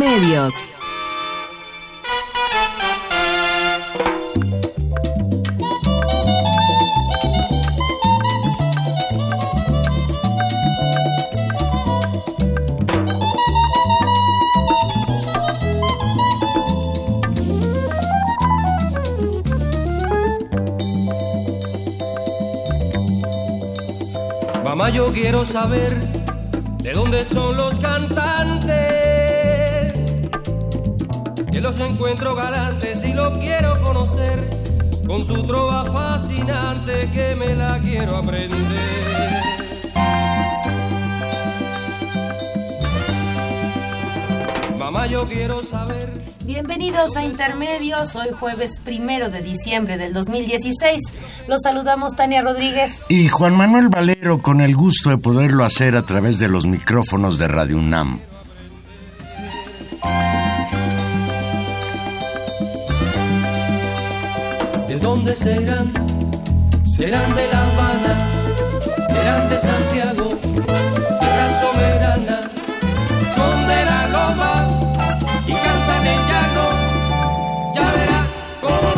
Intermedios. Mamá, yo quiero saber de dónde son los cantantes. Los encuentro galantes y los quiero conocer. Con su trova fascinante que me la quiero aprender. Mamá, yo quiero saber. Bienvenidos a Intermedios, hoy jueves primero de diciembre del 2016. Los saludamos Tania Rodríguez. Y Juan Manuel Valero con el gusto de poderlo hacer a través de los micrófonos de Radio UNAM. Dónde serán? Serán de La Habana, serán de Santiago, tierra soberana, son de la loma y cantan en llano. Ya verá cómo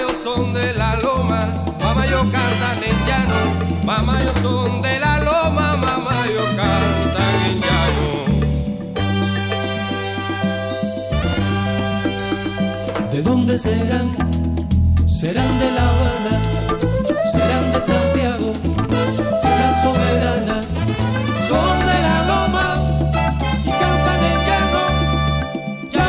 los son de la loma, mamayo cantan en llano, mamayo son de la loma, mamayo cantan en llano. ¿De dónde serán? Serán de La Habana, serán de Santiago, la soberana, son de la loma y cantan en llano. Ya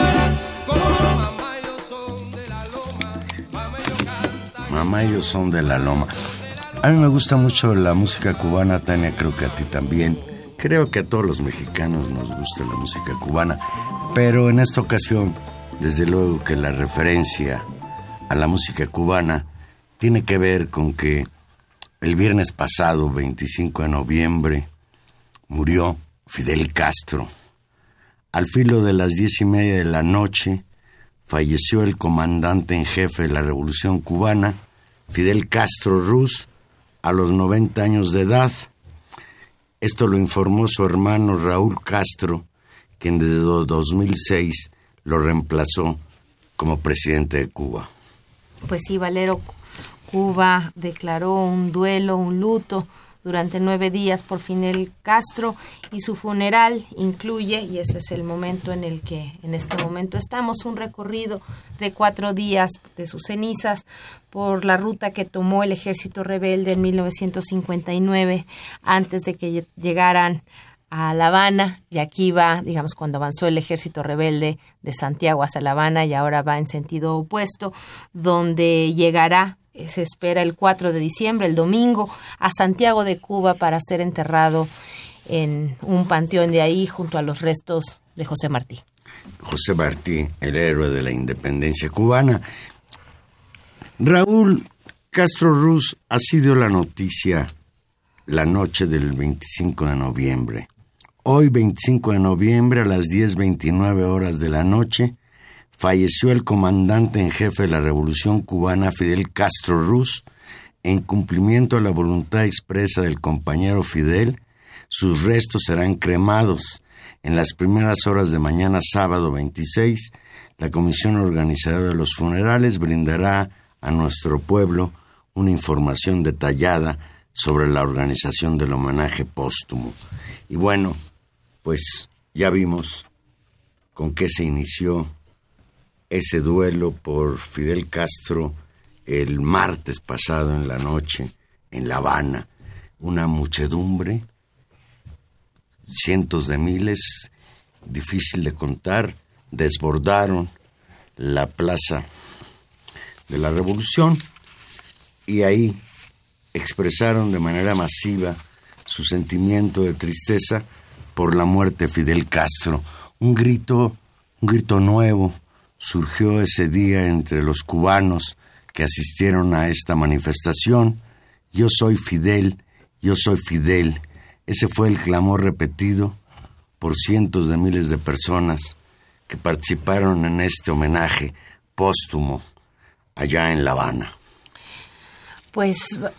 cómo los mamayos son de la loma, mamayos cantan. Mamá, ellos son de la loma. A mí me gusta mucho la música cubana, Tania, creo que a ti también. Creo que a todos los mexicanos nos gusta la música cubana, pero en esta ocasión, desde luego que la referencia a la música cubana tiene que ver con que el viernes pasado, 25 de noviembre, murió Fidel Castro. Al filo de las diez y media de la noche, falleció el comandante en jefe de la Revolución Cubana, Fidel Castro Ruz, a los 90 años de edad. Esto lo informó su hermano Raúl Castro, quien desde 2006 lo reemplazó como presidente de Cuba. Pues sí, Valero, Cuba declaró un duelo, un luto durante nueve días por Fidel Castro y su funeral incluye, y ese es el momento en el que en este momento estamos, un recorrido de cuatro días de sus cenizas por la ruta que tomó el ejército rebelde en 1959 antes de que llegaran a La Habana y aquí va, digamos, cuando avanzó el ejército rebelde de Santiago hacia La Habana y ahora va en sentido opuesto, donde llegará, eh, se espera el 4 de diciembre, el domingo, a Santiago de Cuba para ser enterrado en un panteón de ahí junto a los restos de José Martí. José Martí, el héroe de la independencia cubana. Raúl Castro Ruz ha sido la noticia la noche del 25 de noviembre. Hoy, 25 de noviembre, a las 10.29 horas de la noche, falleció el comandante en jefe de la Revolución cubana Fidel Castro Ruz. En cumplimiento a la voluntad expresa del compañero Fidel, sus restos serán cremados. En las primeras horas de mañana sábado 26, la comisión organizadora de los funerales brindará a nuestro pueblo una información detallada sobre la organización del homenaje póstumo. Y bueno, pues ya vimos con qué se inició ese duelo por Fidel Castro el martes pasado en la noche en La Habana. Una muchedumbre, cientos de miles, difícil de contar, desbordaron la plaza de la Revolución y ahí expresaron de manera masiva su sentimiento de tristeza por la muerte de Fidel Castro. Un grito, un grito nuevo surgió ese día entre los cubanos que asistieron a esta manifestación. Yo soy Fidel, yo soy Fidel. Ese fue el clamor repetido por cientos de miles de personas que participaron en este homenaje póstumo allá en La Habana. Pues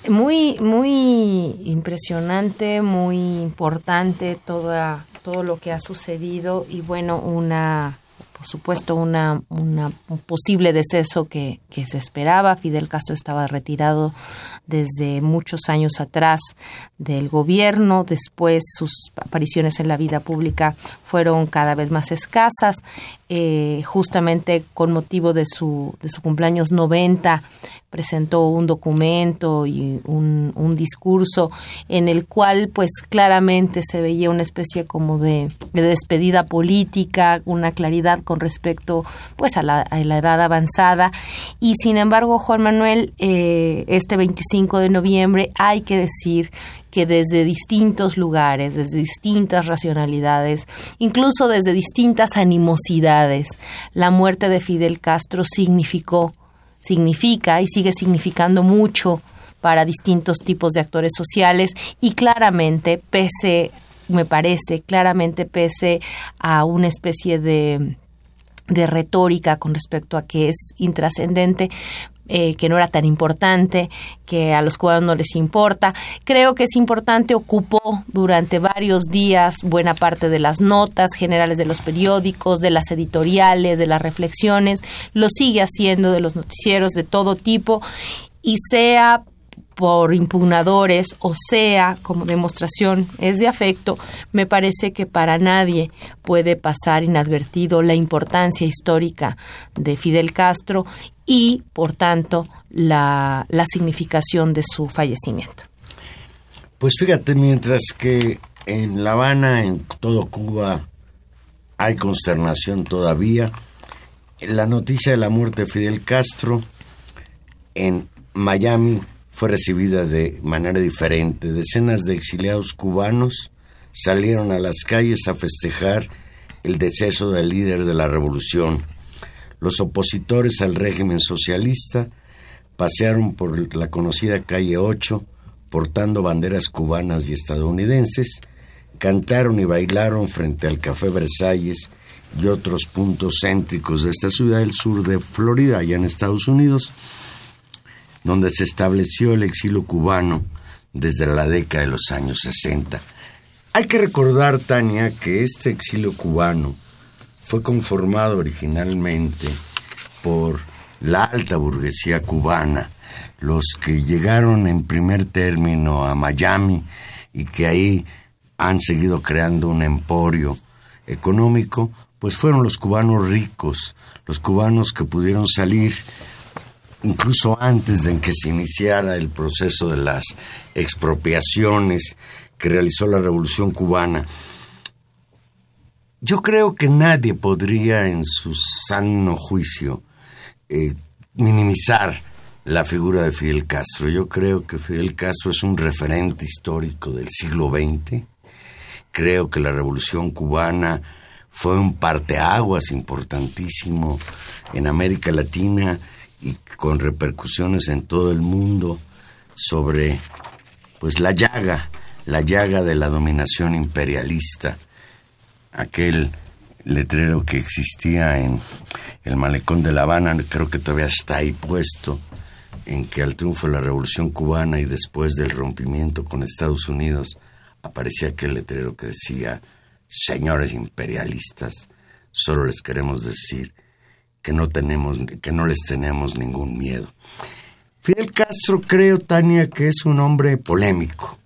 muy, muy impresionante, muy importante toda, todo lo que ha sucedido y bueno, una por supuesto, una, una, un posible deceso que, que, se esperaba. Fidel Castro estaba retirado desde muchos años atrás del gobierno. Después sus apariciones en la vida pública fueron cada vez más escasas. Eh, justamente con motivo de su, de su cumpleaños 90 presentó un documento y un, un, discurso en el cual pues claramente se veía una especie como de, de despedida política, una claridad con respecto pues a la, a la edad avanzada y sin embargo Juan Manuel eh, este 25 de noviembre hay que decir que desde distintos lugares, desde distintas racionalidades, incluso desde distintas animosidades, la muerte de Fidel Castro significó, significa y sigue significando mucho para distintos tipos de actores sociales y claramente, pese, me parece, claramente pese a una especie de de retórica con respecto a que es intrascendente, eh, que no era tan importante, que a los cubanos no les importa. Creo que es importante, ocupó durante varios días buena parte de las notas generales de los periódicos, de las editoriales, de las reflexiones, lo sigue haciendo de los noticieros de todo tipo y sea por impugnadores o sea como demostración es de afecto, me parece que para nadie puede pasar inadvertido la importancia histórica de Fidel Castro y, por tanto, la, la significación de su fallecimiento. Pues fíjate, mientras que en La Habana, en todo Cuba, hay consternación todavía, la noticia de la muerte de Fidel Castro en Miami fue recibida de manera diferente. Decenas de exiliados cubanos salieron a las calles a festejar el deceso del líder de la revolución. Los opositores al régimen socialista pasearon por la conocida calle 8 portando banderas cubanas y estadounidenses, cantaron y bailaron frente al Café Versalles y otros puntos céntricos de esta ciudad del sur de Florida, allá en Estados Unidos, donde se estableció el exilio cubano desde la década de los años 60. Hay que recordar, Tania, que este exilio cubano fue conformado originalmente por la alta burguesía cubana, los que llegaron en primer término a Miami y que ahí han seguido creando un emporio económico, pues fueron los cubanos ricos, los cubanos que pudieron salir incluso antes de que se iniciara el proceso de las expropiaciones que realizó la Revolución cubana. Yo creo que nadie podría en su sano juicio eh, minimizar la figura de Fidel Castro. Yo creo que Fidel Castro es un referente histórico del siglo XX. Creo que la Revolución cubana fue un parteaguas importantísimo en América Latina y con repercusiones en todo el mundo sobre pues la llaga, la llaga de la dominación imperialista, aquel letrero que existía en el malecón de La Habana, creo que todavía está ahí puesto, en que al triunfo de la Revolución cubana y después del rompimiento con Estados Unidos aparecía aquel letrero que decía, señores imperialistas, solo les queremos decir que no tenemos, que no les tenemos ningún miedo. Fidel Castro creo, Tania, que es un hombre polémico.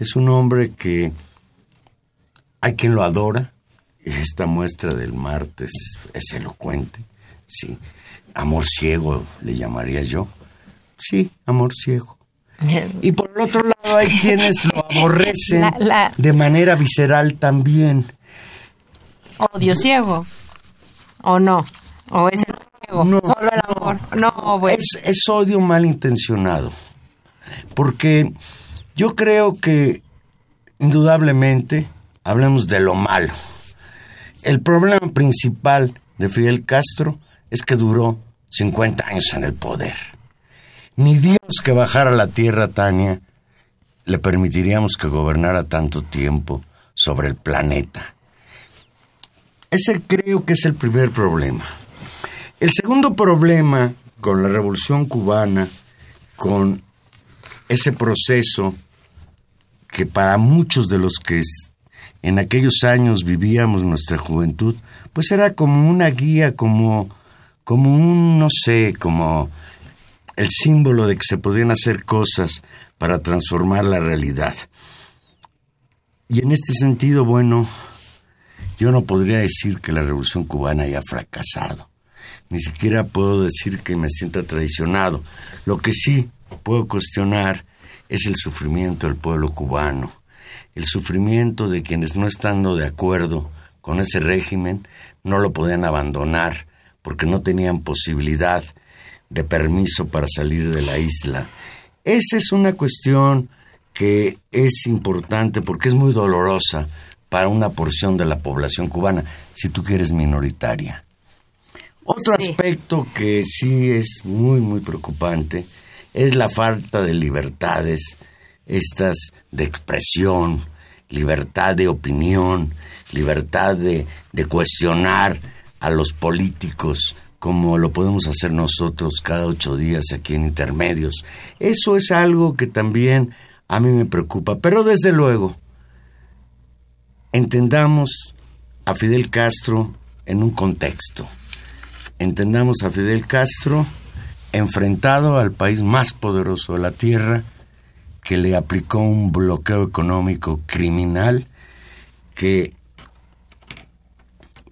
Es un hombre que hay quien lo adora. Esta muestra del martes es elocuente. Sí. Amor ciego le llamaría yo. Sí, amor ciego. Y por el otro lado hay quienes lo aborrecen de manera visceral también. Odio ciego. ¿O no? ¿O es el ciego? No, Solo el amor. No, bueno. Es, es odio malintencionado. porque yo creo que indudablemente hablemos de lo malo. El problema principal de Fidel Castro es que duró 50 años en el poder. Ni Dios que bajara a la tierra, Tania, le permitiríamos que gobernara tanto tiempo sobre el planeta. Ese creo que es el primer problema. El segundo problema con la revolución cubana, con ese proceso que para muchos de los que en aquellos años vivíamos nuestra juventud, pues era como una guía, como, como un, no sé, como el símbolo de que se podían hacer cosas para transformar la realidad. Y en este sentido, bueno, yo no podría decir que la revolución cubana haya fracasado. Ni siquiera puedo decir que me sienta traicionado. Lo que sí puedo cuestionar es el sufrimiento del pueblo cubano, el sufrimiento de quienes no estando de acuerdo con ese régimen no lo podían abandonar porque no tenían posibilidad de permiso para salir de la isla. Esa es una cuestión que es importante porque es muy dolorosa para una porción de la población cubana, si tú quieres minoritaria. Otro aspecto que sí es muy, muy preocupante es la falta de libertades, estas de expresión, libertad de opinión, libertad de, de cuestionar a los políticos como lo podemos hacer nosotros cada ocho días aquí en Intermedios. Eso es algo que también a mí me preocupa, pero desde luego, entendamos a Fidel Castro en un contexto. Entendamos a Fidel Castro enfrentado al país más poderoso de la Tierra, que le aplicó un bloqueo económico criminal que,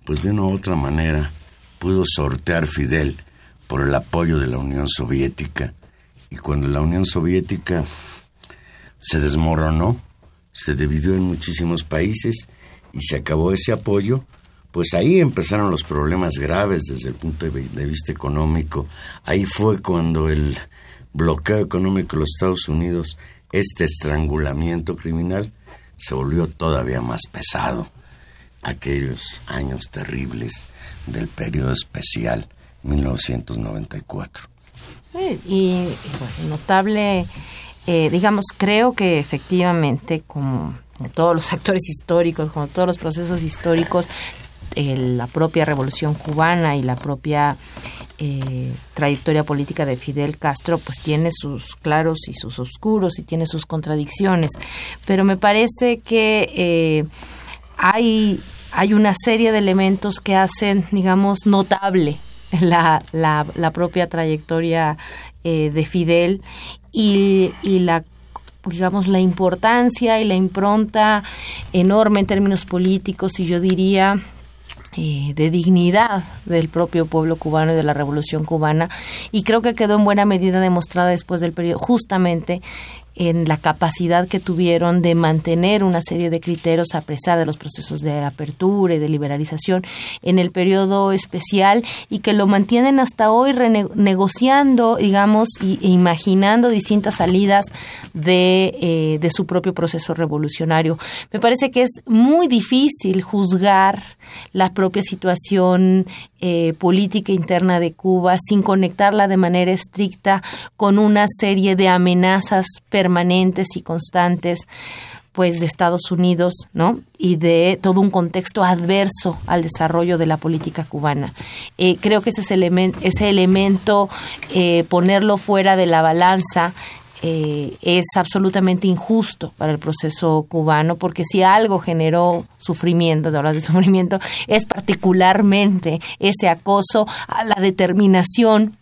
pues de una u otra manera, pudo sortear Fidel por el apoyo de la Unión Soviética. Y cuando la Unión Soviética se desmoronó, se dividió en muchísimos países y se acabó ese apoyo, pues ahí empezaron los problemas graves desde el punto de vista económico. Ahí fue cuando el bloqueo económico de los Estados Unidos, este estrangulamiento criminal, se volvió todavía más pesado. Aquellos años terribles del periodo especial 1994. Y, notable, eh, digamos, creo que efectivamente, como, todos los actores históricos, como todos los procesos históricos, la propia revolución cubana y la propia eh, trayectoria política de Fidel Castro pues tiene sus claros y sus oscuros y tiene sus contradicciones. Pero me parece que eh, hay hay una serie de elementos que hacen, digamos, notable la, la, la propia trayectoria eh, de Fidel y, y la digamos la importancia y la impronta enorme en términos políticos. Y yo diría eh, de dignidad del propio pueblo cubano y de la revolución cubana. Y creo que quedó en buena medida demostrada después del periodo justamente en la capacidad que tuvieron de mantener una serie de criterios a pesar de los procesos de apertura y de liberalización en el periodo especial y que lo mantienen hasta hoy renegociando, digamos, e imaginando distintas salidas de, eh, de su propio proceso revolucionario. Me parece que es muy difícil juzgar la propia situación eh, política interna de Cuba sin conectarla de manera estricta con una serie de amenazas permanentes y constantes pues de Estados Unidos, ¿no? Y de todo un contexto adverso al desarrollo de la política cubana. Eh, creo que ese, ese elemento, eh, ponerlo fuera de la balanza, eh, es absolutamente injusto para el proceso cubano, porque si algo generó sufrimiento, de hablar de sufrimiento, es particularmente ese acoso a la determinación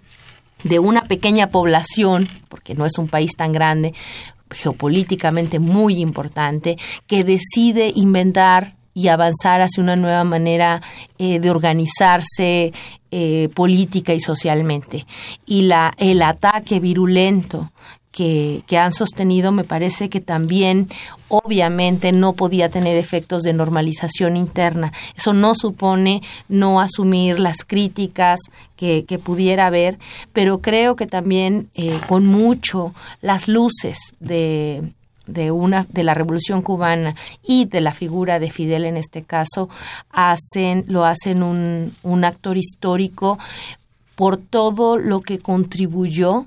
de una pequeña población, porque no es un país tan grande, geopolíticamente muy importante, que decide inventar y avanzar hacia una nueva manera eh, de organizarse eh, política y socialmente. Y la, el ataque virulento que, han sostenido, me parece que también obviamente no podía tener efectos de normalización interna. Eso no supone no asumir las críticas que, que pudiera haber, pero creo que también eh, con mucho las luces de, de una de la revolución cubana y de la figura de Fidel en este caso hacen lo hacen un, un actor histórico por todo lo que contribuyó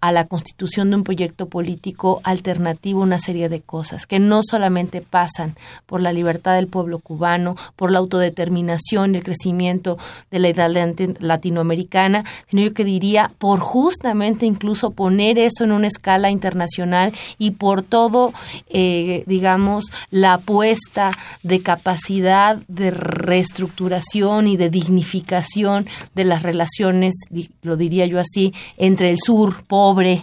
a la constitución de un proyecto político alternativo una serie de cosas que no solamente pasan por la libertad del pueblo cubano, por la autodeterminación y el crecimiento de la edad latinoamericana, sino yo que diría por justamente incluso poner eso en una escala internacional y por todo, eh, digamos, la apuesta de capacidad de reestructuración y de dignificación de las relaciones, lo diría yo así, entre el sur, pobre,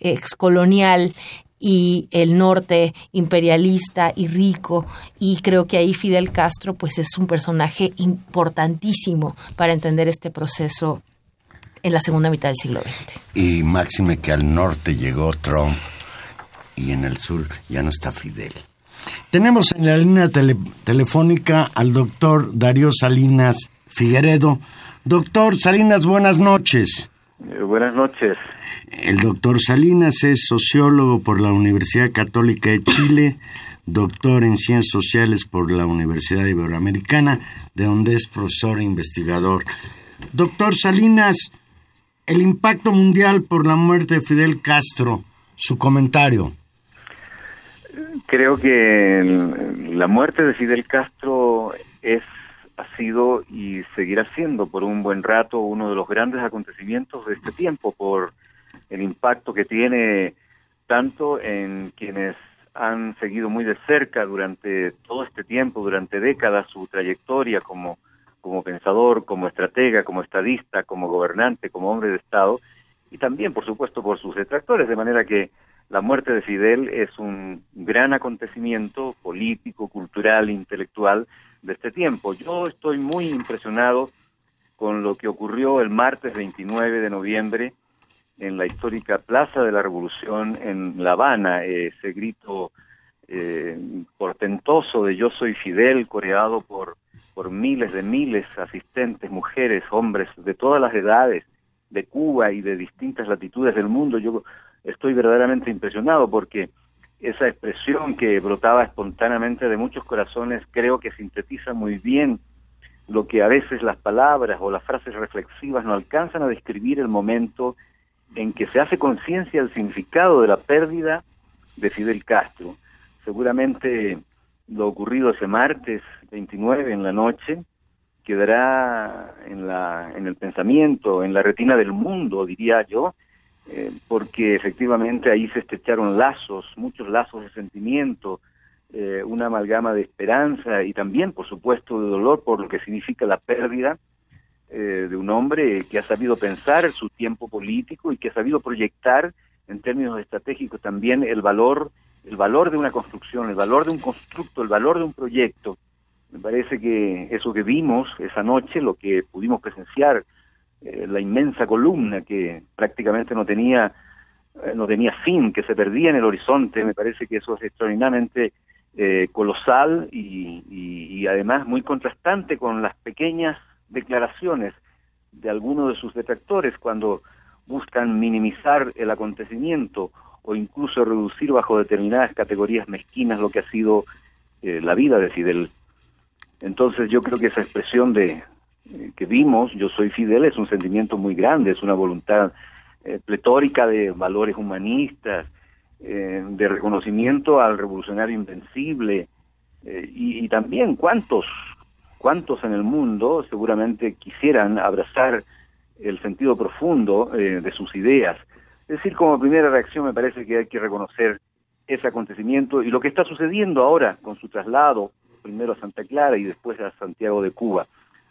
excolonial y el norte imperialista y rico y creo que ahí Fidel Castro pues es un personaje importantísimo para entender este proceso en la segunda mitad del siglo XX. Y máxime que al norte llegó Trump y en el sur ya no está Fidel. Tenemos en la línea telefónica al doctor Darío Salinas Figueredo. Doctor Salinas, buenas noches. Eh, buenas noches. El doctor Salinas es sociólogo por la Universidad Católica de Chile, doctor en Ciencias Sociales por la Universidad Iberoamericana, de donde es profesor e investigador. Doctor Salinas, el impacto mundial por la muerte de Fidel Castro, su comentario. Creo que la muerte de Fidel Castro es ha sido y seguirá siendo por un buen rato uno de los grandes acontecimientos de este tiempo por el impacto que tiene tanto en quienes han seguido muy de cerca durante todo este tiempo, durante décadas, su trayectoria como, como pensador, como estratega, como estadista, como gobernante, como hombre de Estado, y también, por supuesto, por sus detractores, de manera que la muerte de Fidel es un gran acontecimiento político, cultural, intelectual de este tiempo. Yo estoy muy impresionado con lo que ocurrió el martes 29 de noviembre en la histórica Plaza de la Revolución en La Habana, ese grito eh, portentoso de Yo soy Fidel, coreado por, por miles de miles asistentes, mujeres, hombres de todas las edades, de Cuba y de distintas latitudes del mundo. Yo estoy verdaderamente impresionado porque esa expresión que brotaba espontáneamente de muchos corazones creo que sintetiza muy bien lo que a veces las palabras o las frases reflexivas no alcanzan a describir el momento en que se hace conciencia del significado de la pérdida de Fidel Castro. Seguramente lo ocurrido ese martes 29 en la noche quedará en, la, en el pensamiento, en la retina del mundo, diría yo, eh, porque efectivamente ahí se estrecharon lazos, muchos lazos de sentimiento, eh, una amalgama de esperanza y también, por supuesto, de dolor por lo que significa la pérdida eh, de un hombre que ha sabido pensar su tiempo político y que ha sabido proyectar en términos estratégicos también el valor, el valor de una construcción, el valor de un constructo, el valor de un proyecto. Me parece que eso que vimos esa noche, lo que pudimos presenciar, eh, la inmensa columna que prácticamente no tenía eh, no tenía fin, que se perdía en el horizonte, me parece que eso es extraordinariamente colosal y, y además muy contrastante con las pequeñas declaraciones de algunos de sus detractores cuando buscan minimizar el acontecimiento o incluso reducir bajo determinadas categorías mezquinas lo que ha sido eh, la vida de Fidel. Entonces yo creo que esa expresión de eh, que vimos, yo soy Fidel, es un sentimiento muy grande, es una voluntad eh, pletórica de valores humanistas, de reconocimiento al revolucionario invencible, y, y, también cuántos ¿Cuántos en el mundo seguramente quisieran abrazar el sentido profundo eh, de sus ideas? Es decir, como primera reacción me parece que hay que reconocer ese acontecimiento y lo que está sucediendo ahora con su traslado, primero a Santa Clara y después a Santiago de Cuba.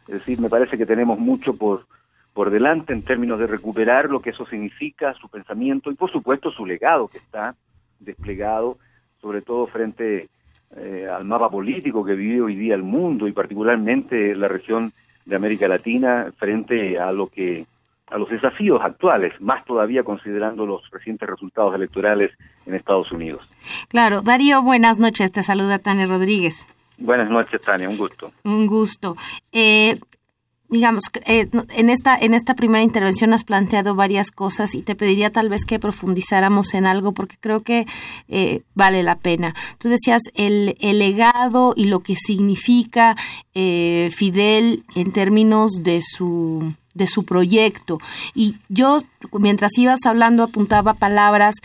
Es decir, me parece que tenemos mucho por, por delante en términos de recuperar lo que eso significa, su pensamiento y por supuesto su legado que está desplegado, sobre todo frente eh, al mapa político que vive hoy día el mundo y particularmente la región de América Latina frente a lo que a los desafíos actuales, más todavía considerando los recientes resultados electorales en Estados Unidos. Claro, Darío, buenas noches, te saluda Tania Rodríguez. Buenas noches, Tania, un gusto. Un gusto. Eh, digamos, eh, en esta en esta primera intervención has planteado varias cosas y te pediría tal vez que profundizáramos en algo porque creo que eh, vale la pena. Tú decías el, el, legado y lo que significa eh, Fidel en términos de su de su proyecto. Y yo, mientras ibas hablando, apuntaba palabras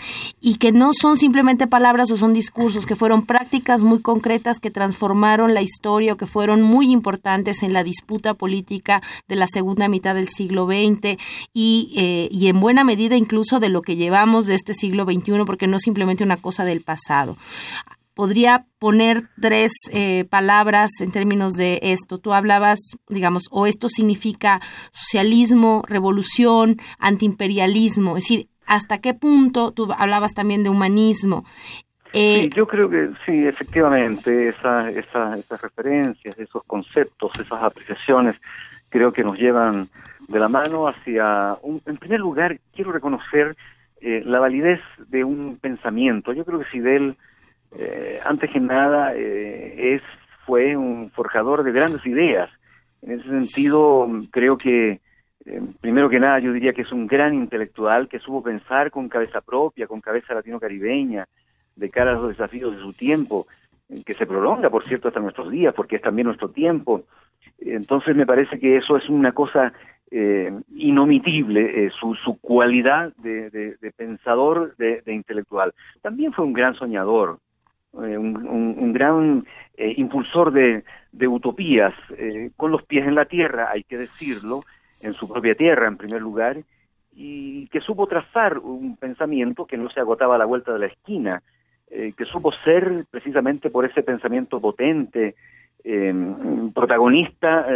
y que no son simplemente palabras o son discursos, que fueron prácticas muy concretas que transformaron la historia o que fueron muy importantes en la disputa política de la segunda mitad del siglo XX y, eh, y en buena medida incluso de lo que llevamos de este siglo XXI, porque no es simplemente una cosa del pasado podría poner tres eh, palabras en términos de esto. Tú hablabas, digamos, o esto significa socialismo, revolución, antiimperialismo, es decir, ¿hasta qué punto tú hablabas también de humanismo? Eh, sí, yo creo que sí, efectivamente, esa, esa, esas referencias, esos conceptos, esas apreciaciones, creo que nos llevan de la mano hacia, un, en primer lugar, quiero reconocer eh, la validez de un pensamiento. Yo creo que Fidel eh, antes que nada, eh, es, fue un forjador de grandes ideas. En ese sentido, creo que, eh, primero que nada, yo diría que es un gran intelectual que supo pensar con cabeza propia, con cabeza latino-caribeña, de cara a los desafíos de su tiempo, que se prolonga, por cierto, hasta nuestros días, porque es también nuestro tiempo. Entonces, me parece que eso es una cosa eh, inomitible eh, su, su, cualidad de, de, pensador, de, intelectual. También fue un gran soñador, eh, un, un, gran eh, impulsor de, utopías, eh, con los pies en la tierra, hay que decirlo, en su propia tierra en primer lugar, y que supo trazar un pensamiento que no se agotaba a la vuelta de la esquina, que supo ser precisamente por ese pensamiento potente, protagonista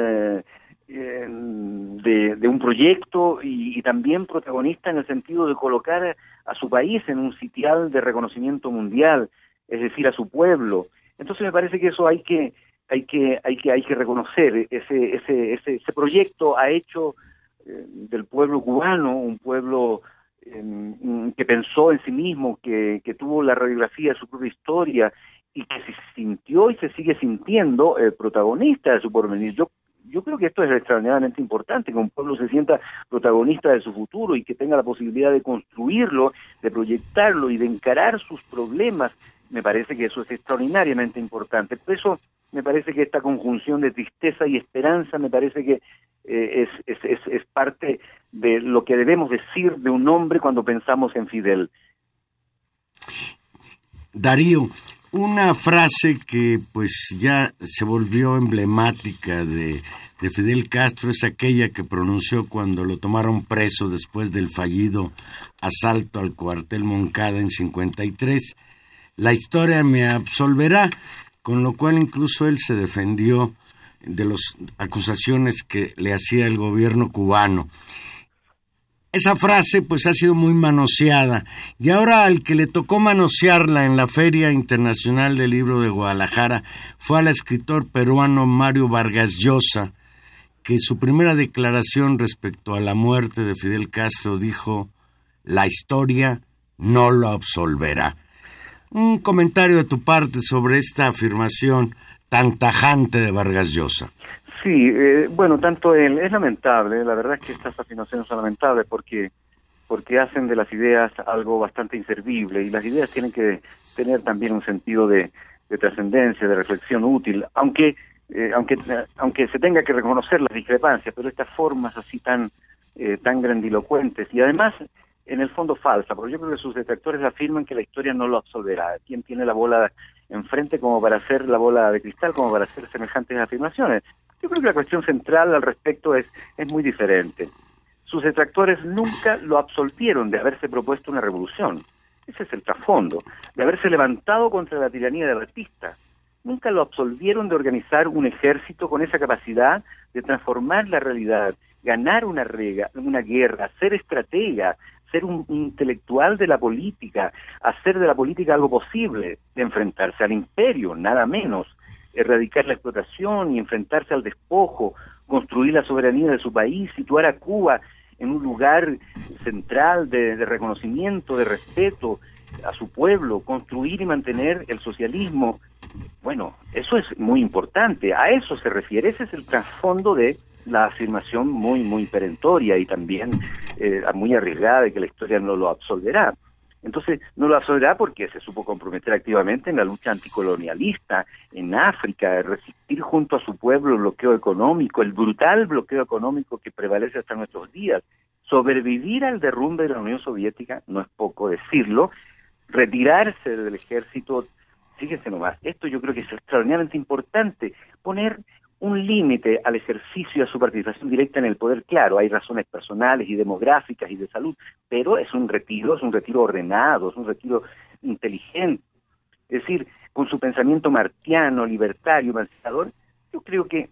de, de, un proyecto y, también protagonista en el sentido de colocar a su país en un sitial de reconocimiento mundial, es decir, a su pueblo. Entonces me parece que eso hay que hay que hay que hay que reconocer ese ese ese, ese proyecto ha hecho eh, del pueblo cubano un pueblo eh, que pensó en sí mismo, que, que tuvo la radiografía de su propia historia y que se sintió y se sigue sintiendo el protagonista de su porvenir. Yo yo creo que esto es extraordinariamente importante, que un pueblo se sienta protagonista de su futuro y que tenga la posibilidad de construirlo, de proyectarlo y de encarar sus problemas me parece que eso es extraordinariamente importante. Por eso me parece que esta conjunción de tristeza y esperanza me parece que eh, es, es, es, parte de lo que debemos decir de un hombre cuando pensamos en Fidel. Darío, una frase que pues ya se volvió emblemática de, de Fidel Castro es aquella que pronunció cuando lo tomaron preso después del fallido asalto al cuartel Moncada en 53 la historia me absolverá, con lo cual incluso él se defendió de las acusaciones que le hacía el gobierno cubano. Esa frase pues ha sido muy manoseada y ahora al que le tocó manosearla en la Feria Internacional del Libro de Guadalajara fue al escritor peruano Mario Vargas Llosa, que su primera declaración respecto a la muerte de Fidel Castro dijo, la historia no lo absolverá un comentario de tu parte sobre esta afirmación tan tajante de Vargas Llosa. Sí, eh, bueno, tanto él, es lamentable, la verdad es que estas afirmaciones son lamentables porque porque hacen de las ideas algo bastante inservible y las ideas tienen que tener también un sentido de, de trascendencia, de reflexión útil, aunque eh, aunque aunque se tenga que reconocer las discrepancias, pero estas formas así tan eh, tan grandilocuentes y además en el fondo falsa, porque yo creo que sus detractores afirman que la historia no lo absolverá. ¿Quién tiene la bola enfrente como para hacer la bola de cristal, como para hacer semejantes afirmaciones? Yo creo que la cuestión central al respecto es, es muy diferente. Sus detractores nunca lo absolvieron de haberse propuesto una revolución. Ese es el trasfondo, de haberse levantado contra la tiranía de Batista. Nunca lo absolvieron de organizar un ejército con esa capacidad de transformar la realidad, ganar una, rega, una guerra, ser estratega, ser un intelectual de la política, hacer de la política algo posible, de enfrentarse al imperio, nada menos, erradicar la explotación y enfrentarse al despojo, construir la soberanía de su país, situar a Cuba en un lugar central de, reconocimiento, de respeto a su pueblo, construir y mantener el socialismo. Bueno, eso es muy importante, a eso se refiere, ese es el trasfondo de la afirmación muy, muy perentoria y también eh, muy arriesgada de que la historia no lo absolverá. Entonces, no lo absolverá porque se supo comprometer activamente en la lucha anticolonialista en África, resistir junto a su pueblo el bloqueo económico, el brutal bloqueo económico que prevalece hasta nuestros días. Sobrevivir al derrumbe de la Unión Soviética, no es poco decirlo, retirarse del ejército, fíjense nomás, esto yo creo que es extraordinariamente importante, poner un límite al ejercicio a su participación directa en el poder, claro, hay razones personales y demográficas y de salud, pero es un retiro, es un retiro ordenado, es un retiro inteligente. Es decir, con su pensamiento martiano, libertario, emancipador, yo creo que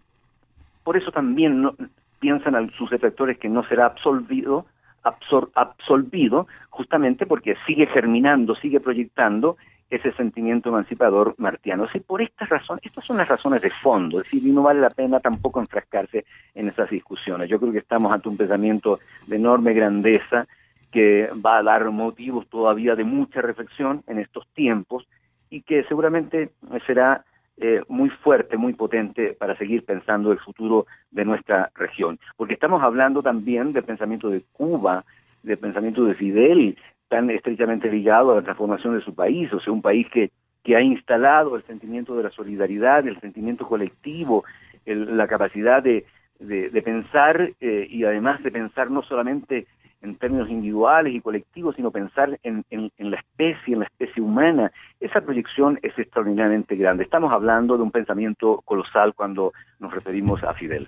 por eso también no, piensan a sus detractores que no será absolvido, absolvido, justamente porque sigue germinando, sigue proyectando ese sentimiento emancipador martiano. Sí, por estas razones, estas son las razones de fondo, es decir, no vale la pena tampoco enfrascarse en esas discusiones. Yo creo que estamos ante un pensamiento de enorme grandeza que va a dar motivos todavía de mucha reflexión en estos tiempos y que seguramente será eh, muy fuerte, muy potente para seguir pensando el futuro de nuestra región. Porque estamos hablando también del pensamiento de Cuba, del pensamiento de Fidel, tan estrechamente ligado a la transformación de su país, o sea, un país que, que ha instalado el sentimiento de la solidaridad, el sentimiento colectivo, la capacidad de, de, pensar eh, y además de pensar no solamente en términos individuales y colectivos, sino pensar en, en, en, la especie, en la especie humana. Esa proyección es extraordinariamente grande. Estamos hablando de un pensamiento colosal cuando nos referimos a Fidel.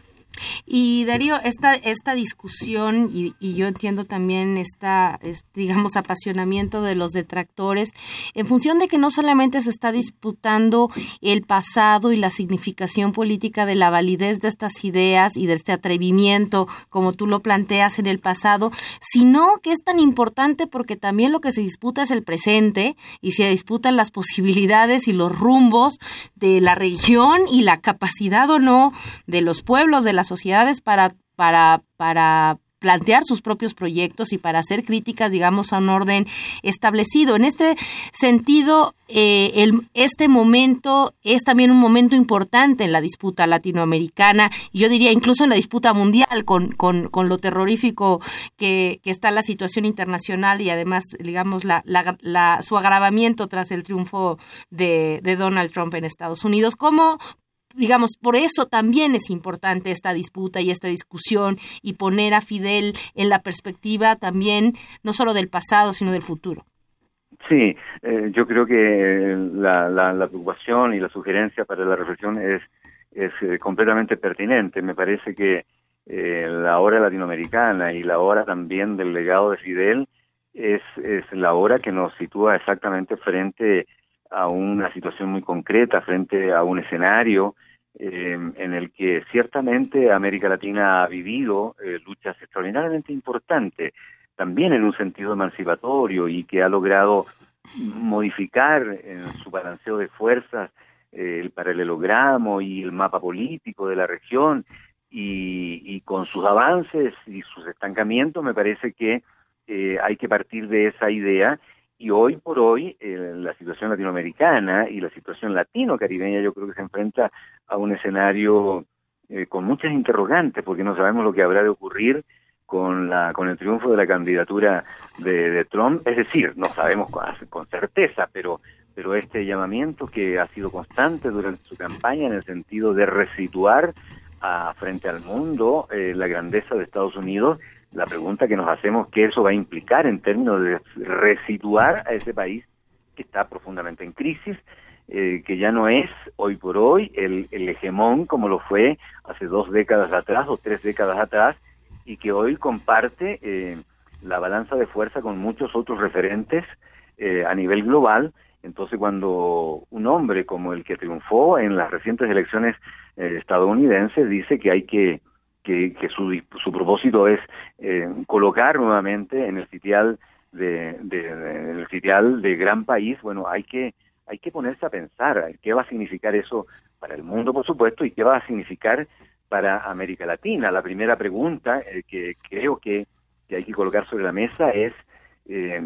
Y Darío, esta, esta discusión, y, yo entiendo también esta, digamos, apasionamiento de los detractores, en función de que no solamente se está disputando el pasado y la significación política de la validez de estas ideas y de este atrevimiento, como tú lo planteas en el pasado, sino que es tan importante porque también lo que se disputa es el presente y se disputan las posibilidades y los rumbos de la región y la capacidad o no de los pueblos, de la sociedad para, para, para plantear sus propios proyectos y para hacer críticas, digamos, a un orden establecido. En este sentido, eh, el, este momento es también un momento importante en la disputa latinoamericana, y yo diría incluso en la disputa mundial con, con, con lo terrorífico que, que, está la situación internacional y además, digamos, la, la, su agravamiento tras el triunfo de, de Donald Trump en Estados Unidos. ¿Cómo digamos, por eso también es importante esta disputa y esta discusión y poner a Fidel en la perspectiva también no solo del pasado, sino del futuro. Sí, eh, yo creo que la, preocupación y la sugerencia para la reflexión es, es eh, completamente pertinente. Me parece que eh, la hora latinoamericana y la hora también del legado de Fidel es, es la hora que nos sitúa exactamente frente a una situación muy concreta, frente a un escenario eh, en el que ciertamente América Latina ha vivido eh, luchas extraordinariamente importantes, también en un sentido emancipatorio y que ha logrado modificar en su balanceo de fuerzas eh, el paralelogramo y el mapa político de la región y, y, con sus avances y sus estancamientos me parece que hay que partir de esa idea. Y hoy por hoy eh, la situación latinoamericana y la situación latino-caribeña yo creo que se enfrenta a un escenario eh, con muchas interrogantes porque no sabemos lo que habrá de ocurrir con la con el triunfo de la candidatura de, Trump. Es decir no sabemos con, certeza pero pero este llamamiento que ha sido constante durante su campaña en el sentido de resituar a, frente al mundo eh, la grandeza de Estados Unidos la pregunta que nos hacemos qué eso va a implicar en términos de resituar a ese país que está profundamente en crisis, eh, que ya no es hoy por hoy el, el, hegemón como lo fue hace dos décadas atrás o tres décadas atrás y que hoy comparte eh, la balanza de fuerza con muchos otros referentes eh, a nivel global. Entonces cuando un hombre como el que triunfó en las recientes elecciones estadounidenses dice que hay que que, su, su, propósito es eh, colocar nuevamente en el sitial de, el sitial de gran país, bueno, hay que hay que ponerse a pensar qué va a significar eso para el mundo, por supuesto, y qué va a significar para América Latina. La primera pregunta eh, que creo que que hay que colocar sobre la mesa es eh,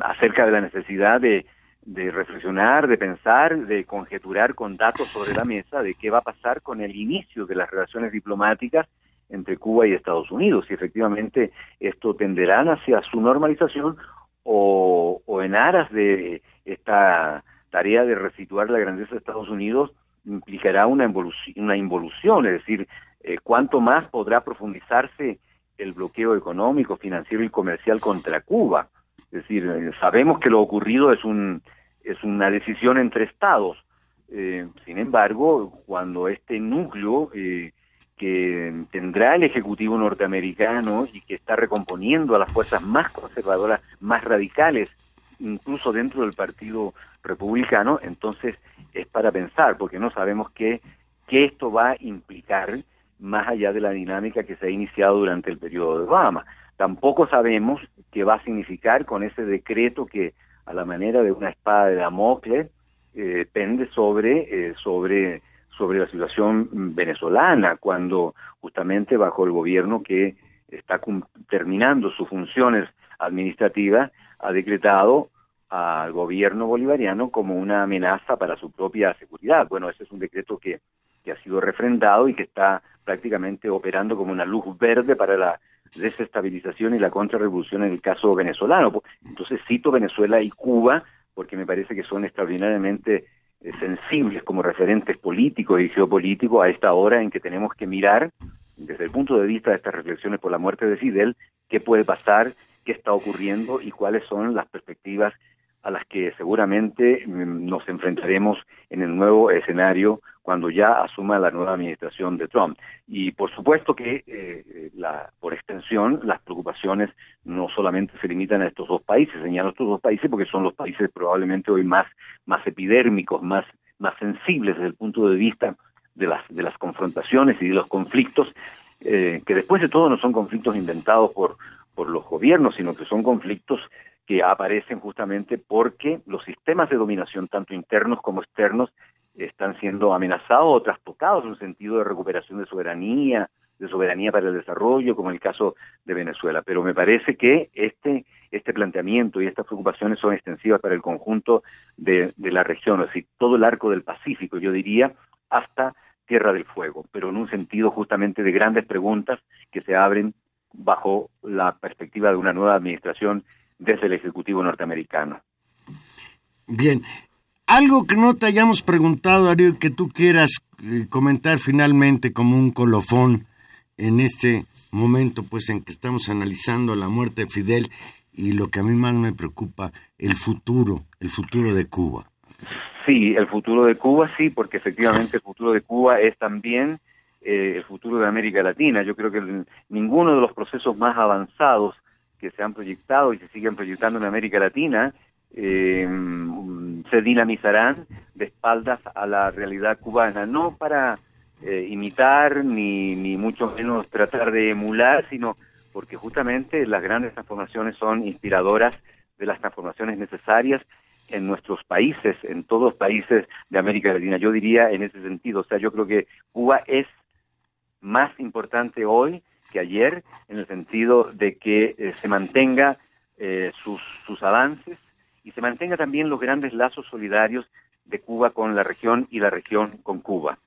acerca de la necesidad de, reflexionar, de pensar, de conjeturar con datos sobre la mesa de qué va a pasar con el inicio de las relaciones diplomáticas entre Cuba y Estados Unidos, si efectivamente esto tenderán hacia su normalización o en aras de esta tarea de resituar la grandeza de Estados Unidos implicará una involución, una involución es decir, eh, cuánto más podrá profundizarse el bloqueo económico, financiero y comercial contra Cuba. Es decir, eh, sabemos que lo ocurrido es un es una decisión entre estados. Eh, sin embargo, cuando este núcleo eh, que tendrá el Ejecutivo norteamericano y que está recomponiendo a las fuerzas más conservadoras, más radicales, incluso dentro del Partido Republicano, entonces es para pensar, porque no sabemos qué, qué esto va a implicar más allá de la dinámica que se ha iniciado durante el periodo de Obama. Tampoco sabemos qué va a significar con ese decreto que a la manera de una espada de Damocles eh, pende sobre, eh, sobre, sobre la situación venezolana, cuando justamente bajo el gobierno que está terminando sus funciones administrativas ha decretado al gobierno bolivariano como una amenaza para su propia seguridad. Bueno, ese es un decreto que, que ha sido refrendado y que está prácticamente operando como una luz verde para la desestabilización y la contrarrevolución en el caso venezolano. Entonces cito Venezuela y Cuba porque me parece que son extraordinariamente eh, sensibles como referentes políticos y geopolíticos a esta hora en que tenemos que mirar desde el punto de vista de estas reflexiones por la muerte de Fidel qué puede pasar, qué está ocurriendo y cuáles son las perspectivas a las que seguramente mm, nos enfrentaremos en el nuevo escenario cuando ya asuma la nueva administración de Trump. Y por supuesto que eh, la, por extensión las preocupaciones no solamente se limitan a estos dos países, señalo estos dos países porque son los países probablemente hoy más, más epidérmicos, más, más sensibles desde el punto de vista de las, de las confrontaciones y de los conflictos, eh, que después de todo no son conflictos inventados por, por los gobiernos, sino que son conflictos que aparecen justamente porque los sistemas de dominación, tanto internos como externos, están siendo amenazados o trastocados en un sentido de recuperación de soberanía, de soberanía para el desarrollo, como el caso de Venezuela. Pero me parece que este, este planteamiento y estas preocupaciones son extensivas para el conjunto de, de la región, es decir, todo el arco del Pacífico, yo diría, hasta Tierra del Fuego, pero en un sentido justamente de grandes preguntas que se abren bajo la perspectiva de una nueva administración desde el Ejecutivo norteamericano. Bien, algo que no te hayamos preguntado, Ariel, que tú quieras eh, comentar finalmente como un colofón en este momento, pues en que estamos analizando la muerte de Fidel y lo que a mí más me preocupa, el futuro, el futuro de Cuba. Sí, el futuro de Cuba, sí, porque efectivamente el futuro de Cuba es también eh, el futuro de América Latina. Yo creo que ninguno de los procesos más avanzados que se han proyectado y se siguen proyectando en América Latina eh, se dinamizarán de espaldas a la realidad cubana, no para eh, imitar ni, ni mucho menos tratar de emular, sino porque justamente las grandes transformaciones son inspiradoras de las transformaciones necesarias en nuestros países, en todos los países de América Latina. Yo diría en ese sentido, o sea, yo creo que Cuba es más importante hoy que ayer, en el sentido de que eh, se mantenga eh, sus, sus avances y se mantenga también los grandes lazos solidarios de Cuba con la región y la región con Cuba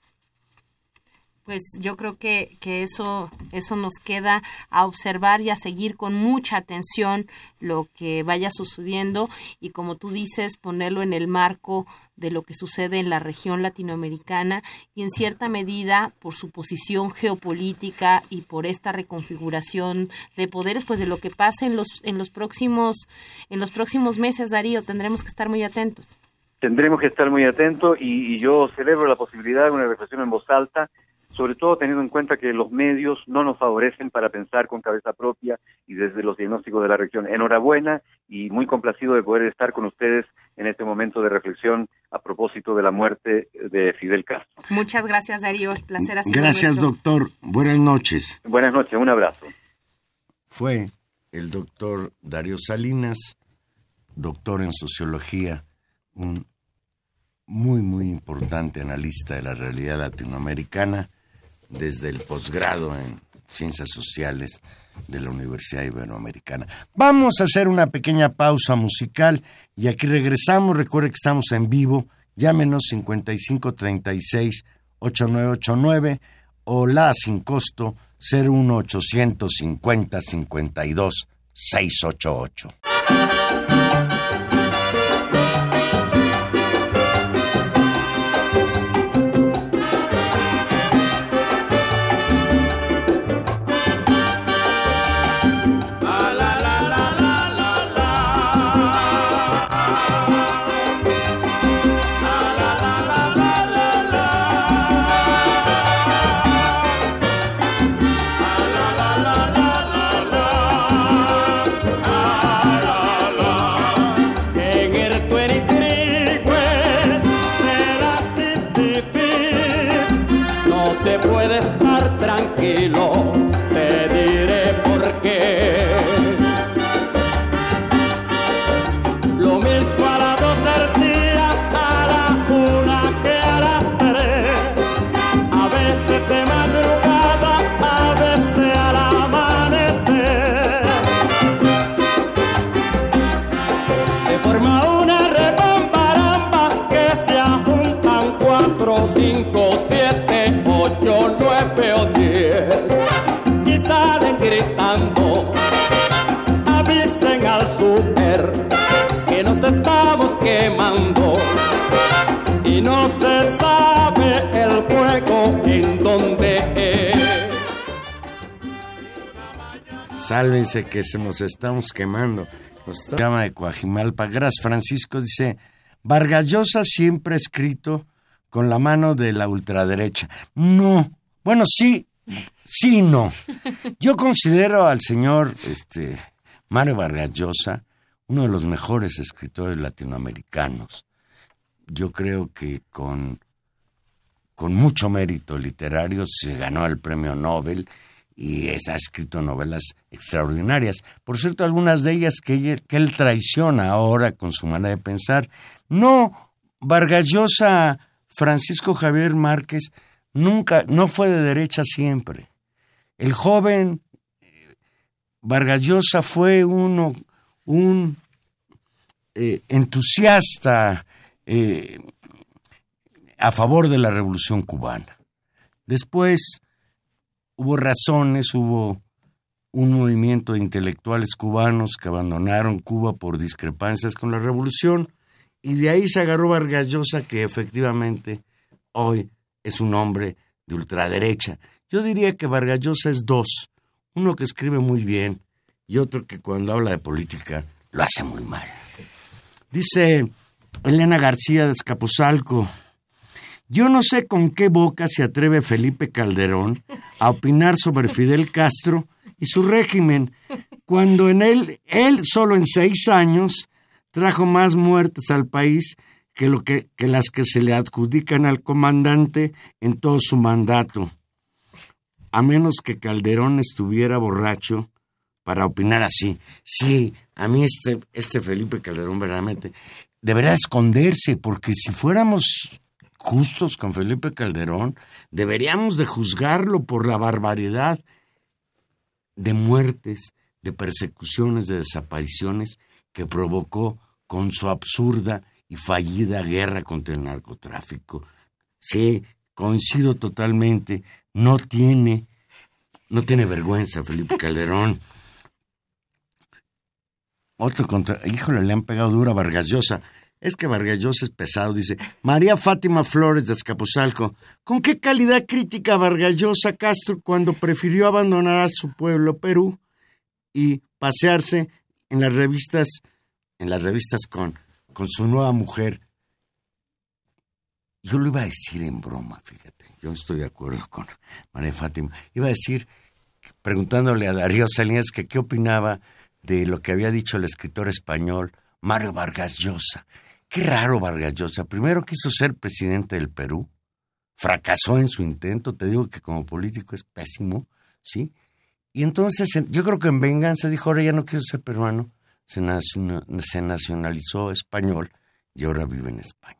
pues yo creo que, que eso, eso nos queda a observar y a seguir con mucha atención lo que vaya sucediendo y como tú dices, ponerlo en el marco de lo que sucede en la región latinoamericana y en cierta medida por su posición geopolítica y por esta reconfiguración de poderes, pues de lo que pase en los, en los próximos, en los próximos meses, Darío, tendremos que estar muy atentos. Tendremos que estar muy atentos y, y yo celebro la posibilidad de una reflexión en voz alta sobre todo teniendo en cuenta que los medios no nos favorecen para pensar con cabeza propia y desde los diagnósticos de la región. Enhorabuena y muy complacido de poder estar con ustedes en este momento de reflexión a propósito de la muerte de Fidel Castro. Muchas gracias, Darío. placer ha sido Gracias, doctor. Buenas noches. Buenas noches, un abrazo. Fue el doctor Darío Salinas, doctor en sociología, un muy, muy importante analista de la realidad latinoamericana desde el posgrado en Ciencias Sociales de la Universidad Iberoamericana. Vamos a hacer una pequeña pausa musical y aquí regresamos. Recuerde que estamos en vivo. Llámenos 5536 8989 o la sin costo 01850 52 688. estar tranquilo, te diré por qué. Sálvense que se nos estamos quemando. Nos llama de Coajimalpa. Gracias, Francisco. Dice, Vargas Llosa siempre ha escrito con la mano de la ultraderecha. No. Bueno, sí, sí, no. Yo considero al señor este, Mario Vargas uno de los mejores escritores latinoamericanos. Yo creo que con, con mucho mérito literario se ganó el premio Nobel y ha escrito novelas extraordinarias. Por cierto, algunas de ellas que, que él traiciona ahora con su manera de pensar. No, Vargas Llosa, Francisco Javier Márquez, nunca, no fue de derecha siempre. El joven eh, Vargas Llosa fue uno, un eh, entusiasta eh, a favor de la revolución cubana. Después hubo razones, hubo un movimiento de intelectuales cubanos que abandonaron Cuba por discrepancias con la revolución y de ahí se agarró Vargas Llosa que efectivamente hoy es un hombre de ultraderecha. Yo diría que Vargas Llosa es dos, uno que escribe muy bien y otro que cuando habla de política lo hace muy mal. Dice Elena García de Escapuzalco, yo no sé con qué boca se atreve Felipe Calderón a opinar sobre Fidel Castro y su régimen, cuando en él, él solo en seis años trajo más muertes al país que, lo que, que las que se le adjudican al comandante en todo su mandato. A menos que Calderón estuviera borracho para opinar así. Sí, a mí este, este Felipe Calderón verdaderamente deberá esconderse, porque si fuéramos justos con Felipe Calderón, deberíamos de juzgarlo por la barbaridad de muertes, de persecuciones, de desapariciones que provocó con su absurda y fallida guerra contra el narcotráfico. Sí, coincido totalmente, no tiene, no tiene vergüenza Felipe Calderón. Otro contra, híjole, le han pegado dura Vargas Llosa. Es que Vargas Llosa es pesado, dice. María Fátima Flores de Escapuzalco. ¿Con qué calidad crítica Vargas Llosa Castro cuando prefirió abandonar a su pueblo, Perú, y pasearse en las revistas, en las revistas con, con su nueva mujer? Yo lo iba a decir en broma, fíjate. Yo estoy de acuerdo con María Fátima. Iba a decir, preguntándole a Darío Salinas que qué opinaba de lo que había dicho el escritor español Mario Vargas Llosa Qué raro Vargas Llosa. Primero quiso ser presidente del Perú, fracasó en su intento, te digo que como político es pésimo, ¿sí? Y entonces yo creo que en venganza dijo, ahora ya no quiero ser peruano, se, nacionalizó español y ahora vive en España.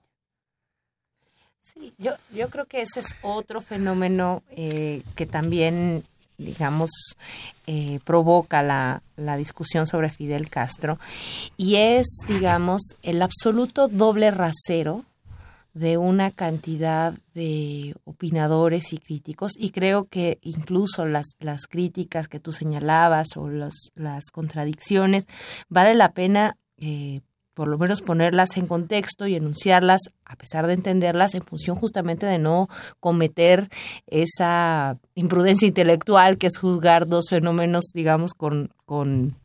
Sí, yo, yo creo que ese es otro fenómeno eh, que también digamos, eh, provoca la, la discusión sobre Fidel Castro. Y es, digamos, el absoluto doble rasero de una cantidad de opinadores y críticos. Y creo que incluso las, las críticas que tú señalabas o los, las contradicciones vale la pena eh, por lo menos ponerlas en contexto y enunciarlas, a pesar de entenderlas, en función justamente de no cometer esa imprudencia intelectual que es juzgar dos fenómenos, digamos, con, con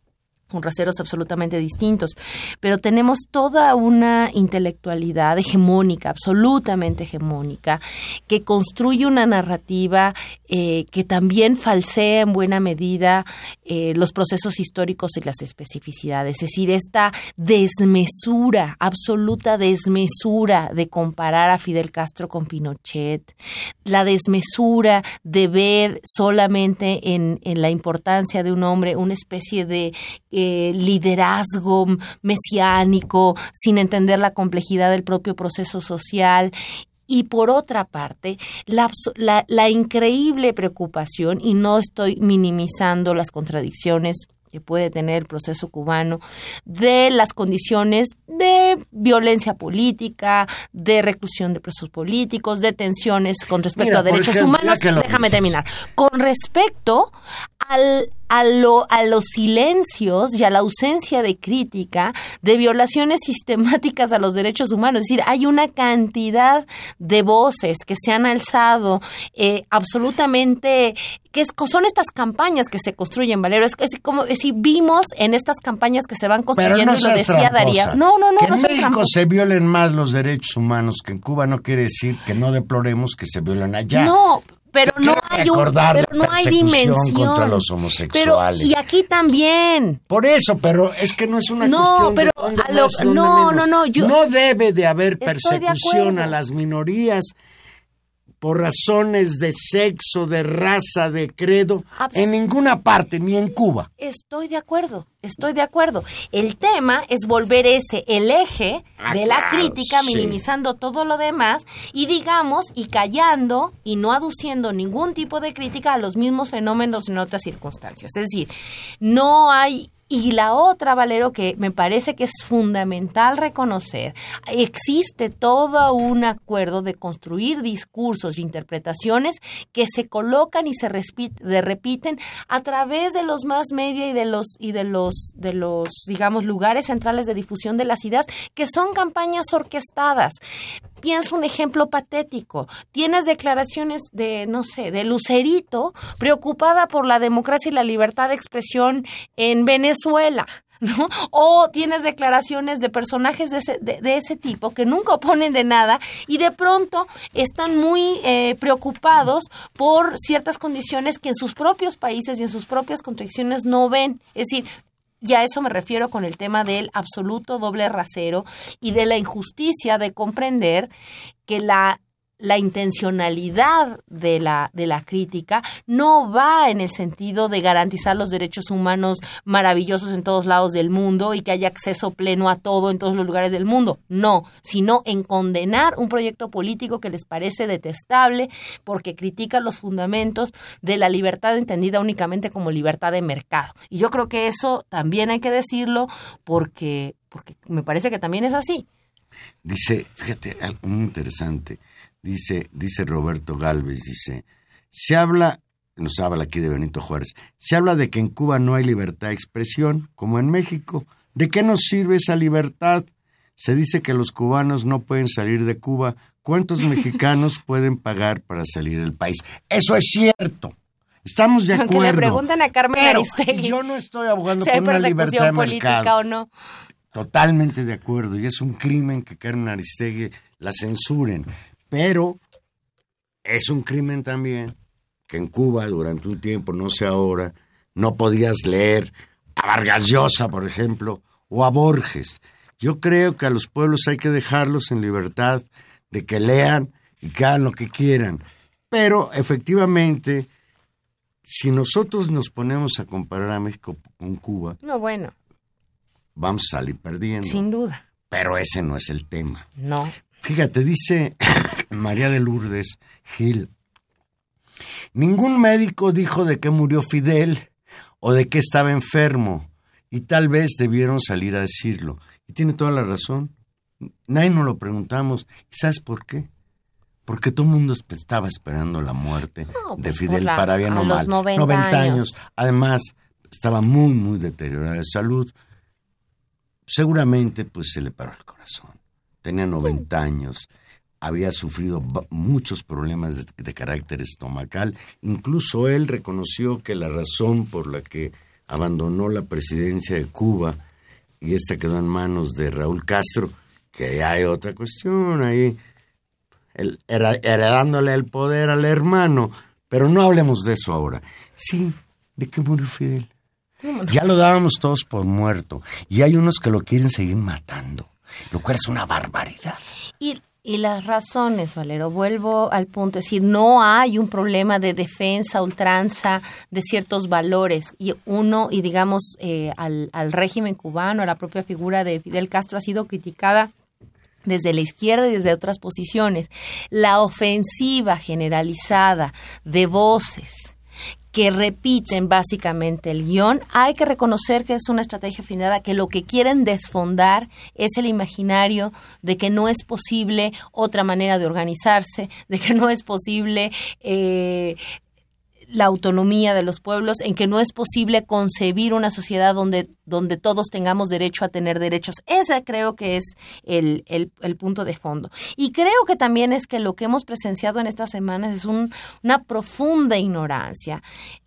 con raseros absolutamente distintos, pero tenemos toda una intelectualidad hegemónica, absolutamente hegemónica, que construye una narrativa eh, que también falsea en buena medida eh, los procesos históricos y las especificidades, es decir, esta desmesura, absoluta desmesura de comparar a Fidel Castro con Pinochet, la desmesura de ver solamente en, la importancia de un hombre una especie de liderazgo mesiánico, sin entender la complejidad del propio proceso social y por otra parte, la, la, la, increíble preocupación, y no estoy minimizando las contradicciones que puede tener el proceso cubano, de las condiciones de violencia política, de reclusión de presos políticos, de tensiones con respecto a derechos humanos. Déjame terminar. Con respecto al, a, lo, a los silencios y a la ausencia de crítica de violaciones sistemáticas a los derechos humanos. Es decir, hay una cantidad de voces que se han alzado eh, absolutamente que son estas campañas que se construyen, Valero. Es, es como si vimos en estas campañas que se van construyendo, lo decía Daría. No, no, no. Que en México se violen más los derechos humanos que en Cuba no quiere decir que no deploremos que se violen allá. No, pero no hay un, pero no hay dimensión contra los homosexuales. y aquí también. Por eso, pero es que no es una no, cuestión pero de a lo, no, no, no, yo no debe de haber persecución a las minorías por razones de sexo, de raza, de credo, en ninguna parte, ni en Cuba. Estoy de acuerdo, estoy de acuerdo. El tema es volver ese el eje Ah, de la claro, crítica, sí. minimizando todo lo demás y digamos, y callando y no aduciendo ningún tipo de crítica a los mismos fenómenos en otras circunstancias. Es decir, no hay y la otra, Valero, que me parece que es fundamental reconocer, existe todo un acuerdo de construir discursos y interpretaciones que se colocan y se repiten a través de los más media y de los y de los de los digamos lugares centrales de difusión de las ideas que son campañas orquestadas. Pienso un ejemplo patético. Tienes declaraciones de, no sé, de Lucerito, preocupada por la democracia y la libertad de expresión en Venezuela. ¿No? O tienes declaraciones de personajes de ese, de, ese tipo que nunca oponen de nada y de pronto están muy eh, preocupados por ciertas condiciones que en sus propios países y en sus propias contradicciones no ven. Es decir, y a eso me refiero con el tema del absoluto doble rasero y de la injusticia de comprender que la, la intencionalidad de la, de la crítica no va en el sentido de garantizar los derechos humanos maravillosos en todos lados del mundo y que haya acceso pleno a todo en todos los lugares del mundo. No, sino en condenar un proyecto político que les parece detestable porque critica los fundamentos de la libertad entendida únicamente como libertad de mercado. Y yo creo que eso también hay que decirlo porque, porque me parece que también es así. Dice, fíjate, algo muy interesante. Dice, dice Roberto Galvez, dice, se habla, nos habla aquí de Benito Juárez, se habla de que en Cuba no hay libertad de expresión, como en México. ¿De qué nos sirve esa libertad? Se dice que los cubanos no pueden salir de Cuba. ¿Cuántos mexicanos pueden pagar para salir del país? Eso es cierto. Estamos de Aunque acuerdo. le preguntan a Carmen Pero Aristegui yo no estoy abogando por una libertad de política mercado. o no. Totalmente de acuerdo. Y es un crimen que Carmen Aristegui la censuren. Pero es un crimen también que en Cuba durante un tiempo, no sé ahora, no podías leer a Vargas Llosa, por ejemplo, o a Borges. Yo creo que a los pueblos hay que dejarlos en libertad de que lean y que hagan lo que quieran. Pero efectivamente, si nosotros nos ponemos a comparar a México con Cuba, No, bueno, vamos a salir perdiendo. sin duda. Pero ese no es el tema. No. Fíjate, dice María de Lourdes Gil, Ningún médico dijo de qué murió Fidel o de qué estaba enfermo, y tal vez debieron salir a decirlo. Y tiene toda la razón. Nadie nos lo preguntamos. ¿Y sabes por qué? Porque todo el mundo estaba esperando la muerte No, de pues, Fidel la- para bien o mal. 90 años. Además, estaba muy, muy deteriorada de salud. Seguramente, pues se le paró el corazón. Tenía 90 años. Había sufrido muchos problemas de, de carácter estomacal. Incluso él reconoció que la razón por la que abandonó la presidencia de Cuba y esta quedó en manos de Raúl Castro, que hay otra cuestión ahí, era- heredándole el poder al hermano. Pero no hablemos de eso ahora. Sí, ¿de qué murió Fidel? Ya lo dábamos todos por muerto. Y hay unos que lo quieren seguir matando, lo cual es una barbaridad. Y, y las razones, Valero, vuelvo al punto, es decir, no hay un problema de defensa, ultranza de ciertos valores. Y uno, y digamos, eh, al, al régimen cubano, a la propia figura de Fidel Castro ha sido criticada desde la izquierda y desde otras posiciones. La ofensiva generalizada de voces que repiten básicamente el guion, hay que reconocer que es una estrategia afinada, que lo que quieren desfondar es el imaginario de que no es posible otra manera de organizarse, de que no es posible eh, la autonomía de los pueblos, en que no es posible concebir una sociedad donde, donde todos tengamos derecho a tener derechos. Ese creo que es el, el- punto de fondo. Y creo que también es que lo que hemos presenciado en estas semanas es un- una profunda ignorancia.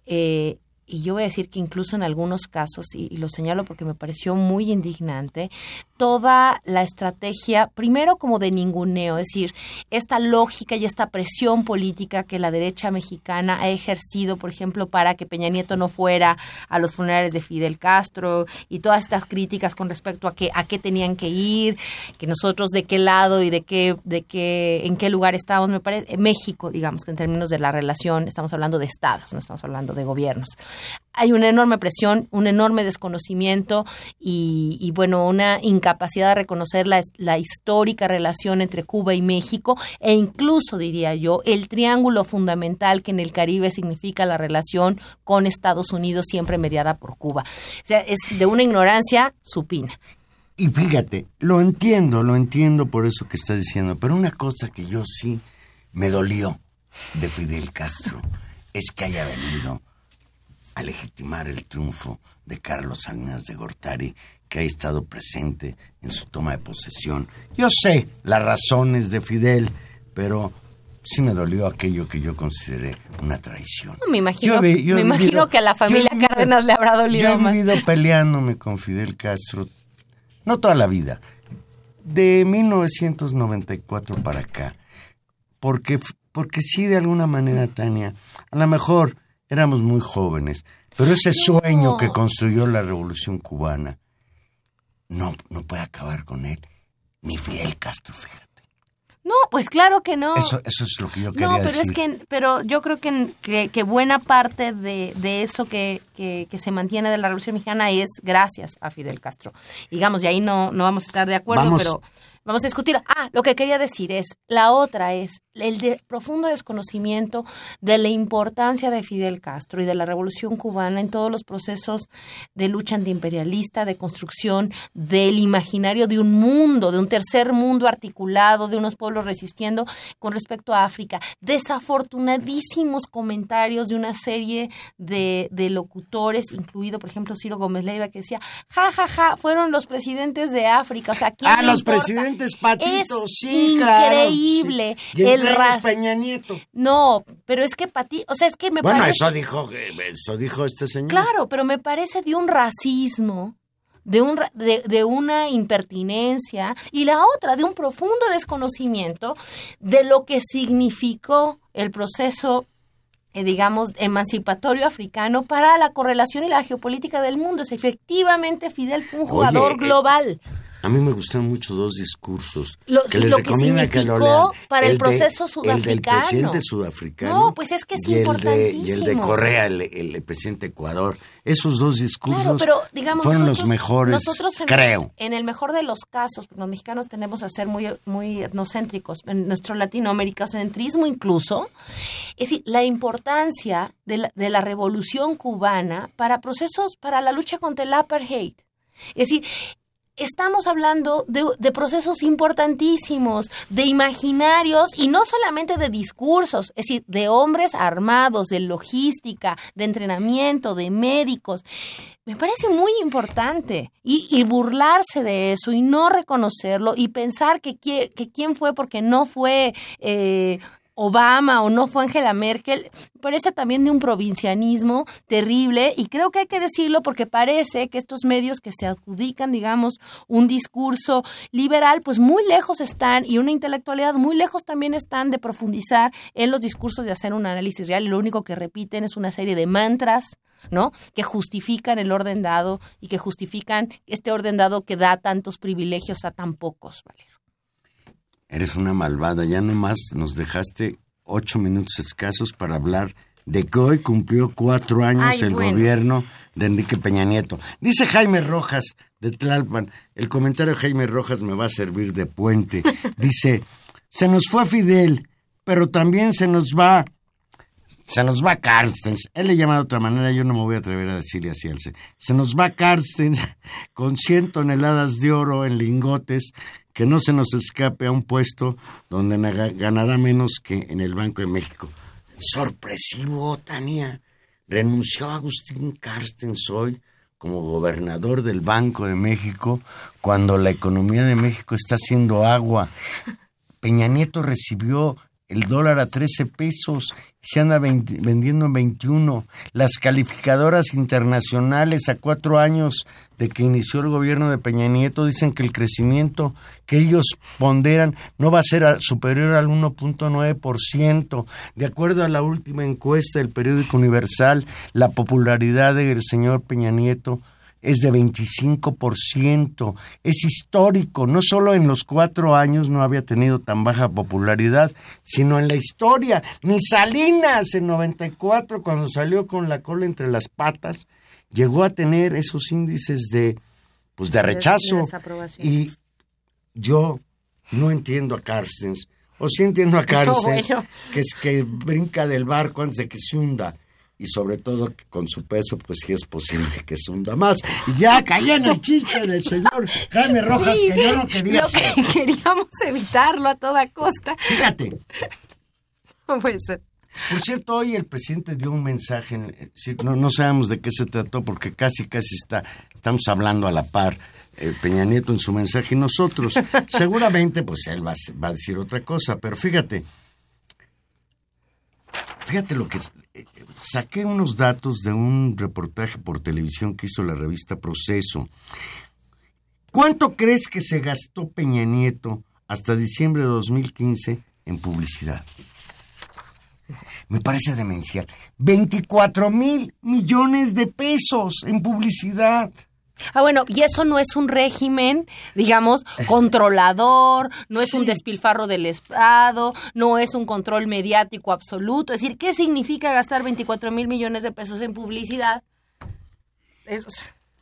Eh, y yo voy a decir que incluso en algunos casos, y, lo señalo porque me pareció muy indignante, toda la estrategia, primero como de ninguneo, es decir, esta lógica y esta presión política que la derecha mexicana ha ejercido, por ejemplo, para que Peña Nieto no fuera a los funerales de Fidel Castro y todas estas críticas con respecto a que a qué tenían que ir, que nosotros de qué lado y de qué de qué en qué lugar estábamos, me parece México, digamos que en términos de la relación estamos hablando de estados, no estamos hablando de gobiernos. Hay una enorme presión, un enorme desconocimiento y, bueno, una incapacidad de reconocer la, la histórica relación entre Cuba y México e incluso, diría yo, el triángulo fundamental que en el Caribe significa la relación con Estados Unidos siempre mediada por Cuba. O sea, es de una ignorancia supina. Y fíjate, lo entiendo, lo entiendo por eso que estás diciendo, pero una cosa que yo sí me dolió de Fidel Castro es que haya venido a legitimar el triunfo de Carlos Salinas de Gortari, que ha estado presente en su toma de posesión. Yo sé las razones de Fidel, pero sí me dolió aquello que yo consideré una traición. Me imagino, Yo yo me he imagino que a la yo he familia vivido- Cárdenas le habrá Yo dolido he más. vivido peleándome con Fidel Castro, no toda la vida, de 1994 para acá, porque, porque sí, de alguna manera, Tania, a lo mejor éramos muy jóvenes, pero ese sueño que construyó la revolución cubana no, no puede acabar con él, ni Fidel Castro, fíjate. No, pues claro que no. Eso, eso es lo que yo quería No, pero decir. es que, pero yo creo que, que, que buena parte de, de eso que, que, que se mantiene de la Revolución Mexicana es gracias a Fidel Castro. Digamos, y ahí no, no vamos a estar de acuerdo, Vamos. pero vamos a discutir. Ah, lo que quería decir es, la otra es el de- profundo desconocimiento de la importancia de Fidel Castro y de la Revolución Cubana en todos los procesos de lucha antiimperialista, de construcción del imaginario de un mundo, de un tercer mundo articulado, de unos pueblos resistiendo con respecto a África. Desafortunadísimos comentarios de una serie de, de locutores, incluido, por ejemplo, Ciro Gómez Leiva, que decía, ja, ja, ja, fueron los presidentes de África. O sea, ¿quién Ah, los importa? presidentes patitos, Es sí, claro. increíble. sí. Y El entre ra- ellos Peña Nieto. No, pero es que Pati, o sea, es que me Bueno, parece... eso dijo, eso dijo este señor. Claro, pero me parece de un racismo, de, un, ra- de, de una impertinencia y la otra de un profundo desconocimiento de lo que significó el proceso eh, digamos, emancipatorio africano para la correlación y la geopolítica del mundo. Sea, efectivamente, Fidel fue un jugador eh, global. A mí me gustan mucho dos discursos. Lo, que les lo que recomiendo que lo significó lean. para el de- proceso El del sudafricano. presidente sudafricano. No, pues es que es y el de, y el de importantísimo. Correa, el, el presidente de Ecuador. Esos dos discursos Claro, pero digamos fueron nosotros- los mejores, nosotros en, creo. En el mejor de los casos, los mexicanos tenemos a ser muy muy etnocéntricos, en nuestro latinoamericocentrismo incluso, es decir, la importancia de la, de la revolución cubana para procesos para la lucha contra el apartheid. Es decir, Estamos hablando de, procesos importantísimos, de imaginarios y no solamente de discursos, es decir, de hombres armados, de logística, de entrenamiento, de médicos. Me parece muy importante y, y burlarse de eso y no reconocerlo y pensar que quién fue porque no fue eh, Obama o no fue Angela Merkel, parece también de un provincianismo terrible y creo que hay que decirlo porque parece que estos medios que se adjudican, digamos, un discurso liberal, pues muy lejos están y una intelectualidad muy lejos también están de profundizar en los discursos de hacer un análisis real y lo único que repiten es una serie de mantras. ¿no? Que justifican el orden dado y que justifican este orden dado que da tantos privilegios a tan pocos, Valero. Eres una malvada, ya nomás nos dejaste ocho minutos escasos para hablar de que hoy cumplió cuatro años Ay, el bueno. gobierno de Enrique Peña Nieto. Dice Jaime Rojas de Tlalpan, el comentario de Jaime Rojas me va a servir de puente. Dice, se nos fue Fidel, pero también se nos va, se nos va Carstens. Él le llama de otra manera, yo no me voy a atrever a decirle así al se. Se nos va Carstens con 100 toneladas de oro en lingotes, que no se nos escape a un puesto donde ganará menos que en el Banco de México. Sorpresivo, Tania. Renunció Agustín Carstens hoy como gobernador del Banco de México cuando la economía de México está haciendo agua. Peña Nieto recibió el dólar a 13 pesos, se anda 20 vendiendo en 21. Las calificadoras internacionales a cuatro años de que inició el gobierno de Peña Nieto dicen que el crecimiento que ellos ponderan no va a ser superior al 1.9%. De acuerdo a la última encuesta del periódico Universal, la popularidad del señor Peña Nieto es de 25%. Es histórico. No solo en los cuatro años no había tenido tan baja popularidad, sino en la historia. Ni Salinas en 94, cuando salió con la cola entre las patas, llegó a tener esos índices de, pues, de rechazo. Y yo no entiendo a Carstens. O sí entiendo a Carstens, bueno. que es que brinca del barco antes de que se hunda. Y sobre todo con su peso, pues sí es posible que se hunda más. Y ya caí en el chiste del señor Jaime Rojas, Sí, que yo no quería lo hacer. que queríamos evitarlo a toda costa. Fíjate, No puede ser. por cierto, hoy el presidente dio un mensaje, en- eh, no, no sabemos de qué se trató, porque casi, casi está, estamos hablando a la par. eh, Peña Nieto en su mensaje y nosotros. Seguramente, pues él va, va a decir otra cosa, pero fíjate, fíjate lo que eh, eh, saqué unos datos de un reportaje por televisión que hizo la revista Proceso. ¿Cuánto crees que se gastó Peña Nieto hasta diciembre de 2015 en publicidad? Me parece demencial. 24 mil millones de pesos en publicidad. Ah, bueno, y eso no es un régimen, digamos, controlador, no es un despilfarro del Estado, no es un control mediático absoluto. Es decir, ¿qué significa gastar 24 mil millones de pesos en publicidad? Es-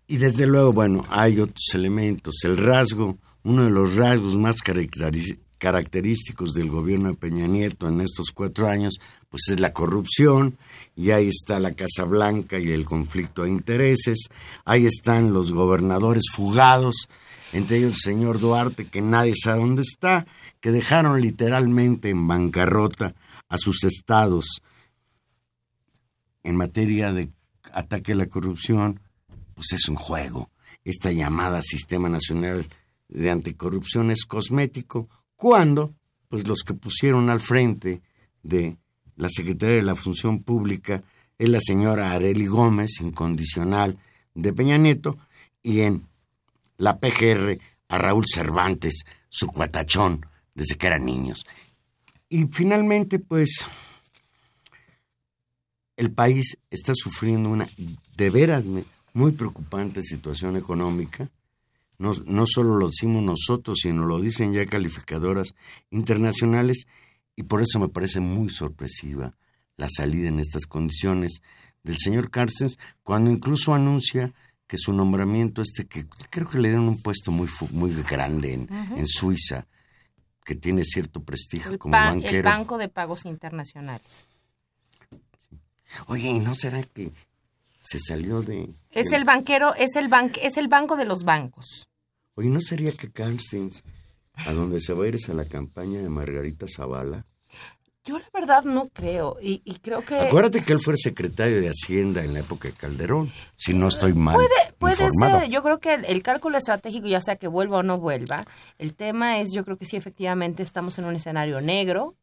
Y desde luego, bueno, hay otros elementos. El rasgo, uno de los rasgos más caracteri- característicos del gobierno de Peña Nieto en estos cuatro años, pues es la corrupción, y ahí está la Casa Blanca y el conflicto de intereses, ahí están los gobernadores fugados, entre ellos el señor Duarte, que nadie sabe dónde está, que dejaron literalmente en bancarrota a sus estados en materia de ataque a la corrupción, pues es un juego. Esta llamada Sistema Nacional de Anticorrupción es cosmético, cuando pues los que pusieron al frente de la Secretaría de la Función Pública es la señora Areli Gómez, incondicional de Peña Nieto, y en la PGR a Raúl Cervantes, su cuatachón, desde que eran niños. Y finalmente, pues, el país está sufriendo una de veras muy preocupante situación económica. No, no solo lo decimos nosotros, sino lo dicen ya calificadoras internacionales y por eso me parece muy sorpresiva la salida en estas condiciones del señor Carstens, cuando incluso anuncia que su nombramiento, este que creo que le dieron un puesto muy, muy grande en, en Suiza, que tiene cierto prestigio como banquero. El Banco de Pagos Internacionales. Oye, ¿y no será que se salió de... Es el banquero, es el, ban, es el banco de los bancos. Oye, ¿no sería que Carstens, a donde se va a ir es a la campaña de Margarita Zavala? Yo la verdad no creo y, creo que... Acuérdate que él fue secretario de Hacienda en la época de Calderón, si no estoy mal. Puede, puede ser, yo creo que el, cálculo estratégico, ya sea que vuelva o no vuelva, el tema es, yo creo que sí, efectivamente estamos en un escenario negro,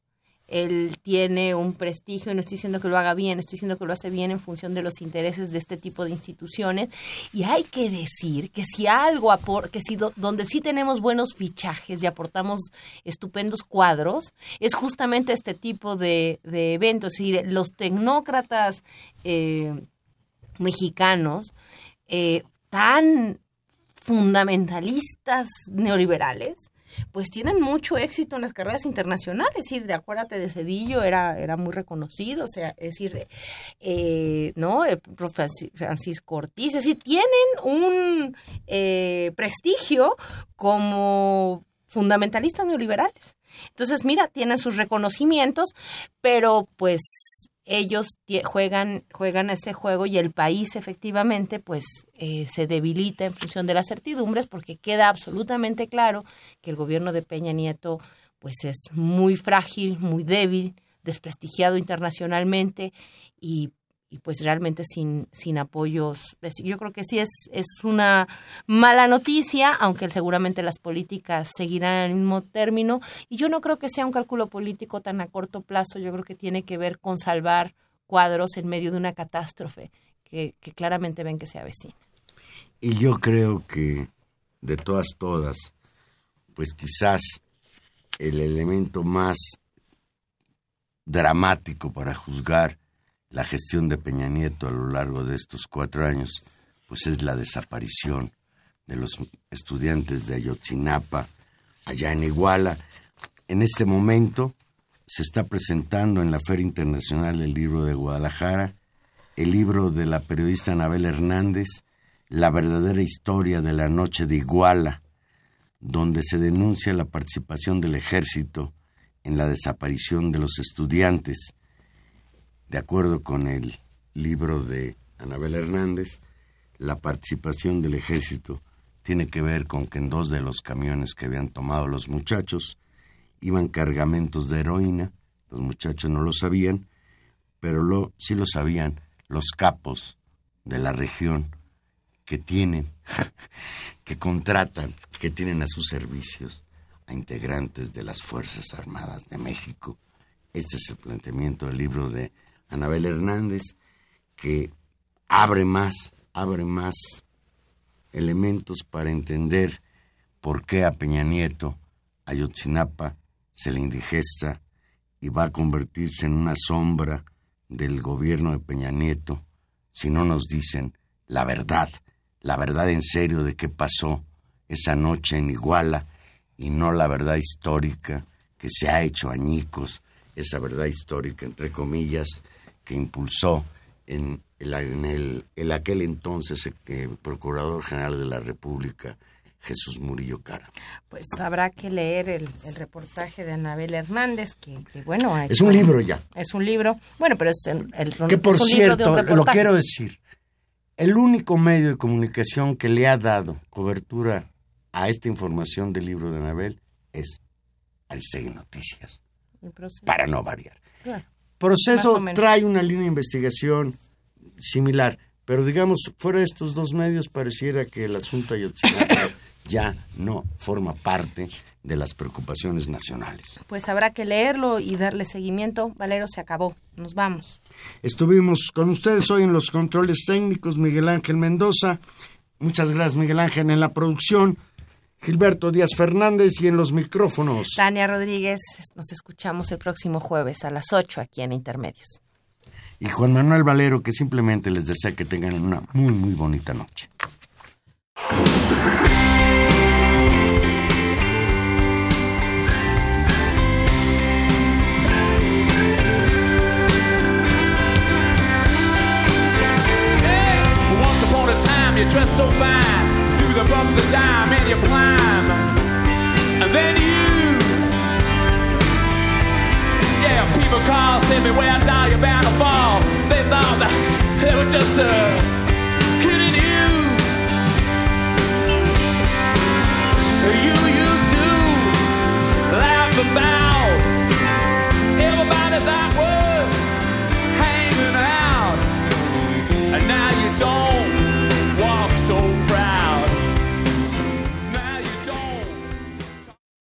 él tiene un prestigio, y no estoy diciendo que lo haga bien, estoy diciendo que lo hace bien en función de los intereses de este tipo de instituciones. Y hay que decir que si algo, que si donde sí tenemos buenos fichajes y aportamos estupendos cuadros, es justamente este tipo de, eventos. Es decir, los tecnócratas eh, mexicanos eh, tan fundamentalistas neoliberales, pues tienen mucho éxito en las carreras internacionales. Es decir, de acuérdate de Cedillo, era, era muy reconocido, o sea, es decir, eh, ¿no? Francisco Ortiz, es decir, tienen un eh, prestigio como fundamentalistas neoliberales. Entonces, mira, tienen sus reconocimientos, pero pues ellos juegan, juegan ese juego y el país efectivamente pues eh, se debilita en función de las certidumbres porque queda absolutamente claro que el gobierno de Peña Nieto pues es muy frágil, muy débil, desprestigiado internacionalmente y, y pues realmente sin, sin apoyos. Yo creo que sí es, es una mala noticia, aunque seguramente las políticas seguirán en el mismo término. Y yo no creo que sea un cálculo político tan a corto plazo, yo creo que tiene que ver con salvar cuadros en medio de una catástrofe que, que claramente ven que se avecina. Y yo creo que de todas, todas, pues quizás el elemento más dramático para juzgar la gestión de Peña Nieto a lo largo de estos cuatro años, pues es la desaparición de los estudiantes de Ayotzinapa allá en Iguala. En este momento se está presentando en la Feria Internacional el libro de Guadalajara, el libro de la periodista Anabel Hernández, La verdadera historia de la noche de Iguala, donde se denuncia la participación del ejército en la desaparición de los estudiantes de acuerdo con el libro de Anabel Hernández, la participación del ejército tiene que ver con que en dos de los camiones que habían tomado los muchachos iban cargamentos de heroína, los muchachos no lo sabían, pero lo, sí lo sabían los capos de la región que tienen, que contratan, que tienen a sus servicios a integrantes de las Fuerzas Armadas de México. Este es el planteamiento del libro de Anabel Hernández, que abre más, abre más elementos para entender por qué a Peña Nieto, a Yotzinapa, se le indigesta y va a convertirse en una sombra del gobierno de Peña Nieto si no nos dicen la verdad, la verdad en serio de qué pasó esa noche en Iguala y no la verdad histórica que se ha hecho añicos, esa verdad histórica entre comillas que impulsó en, el, en aquel entonces el eh, Procurador General de la República, Jesús Murillo Cara. Pues habrá que leer el, reportaje de Anabel Hernández, que, bueno... es un libro ya. Es un libro, bueno, pero es, el, Que por cierto, lo quiero decir, el único medio de comunicación que le ha dado cobertura a esta información del libro de Anabel es Aristegui Noticias, para no variar. Claro. Proceso trae una línea de investigación similar, pero digamos, fuera de estos dos medios pareciera que el asunto Ayotzinapa ya no forma parte de las preocupaciones nacionales. Pues habrá que leerlo y darle seguimiento. Valero, se acabó. Nos vamos. Estuvimos con ustedes hoy en los controles técnicos, Miguel Ángel Mendoza. Muchas gracias, Miguel Ángel, en la producción. Gilberto Díaz Fernández y en los micrófonos. Tania Rodríguez, nos escuchamos el próximo jueves a las 8 aquí en Intermedios. Y Juan Manuel Valero, que simplemente les desea que tengan una muy, muy bonita noche. Once upon a time you dressed so fine. the bumps of time and you climb. And then you, yeah, people call, send me where I die, you're bound to fall. They thought that they were just uh, kidding you. You used to laugh about everybody that was.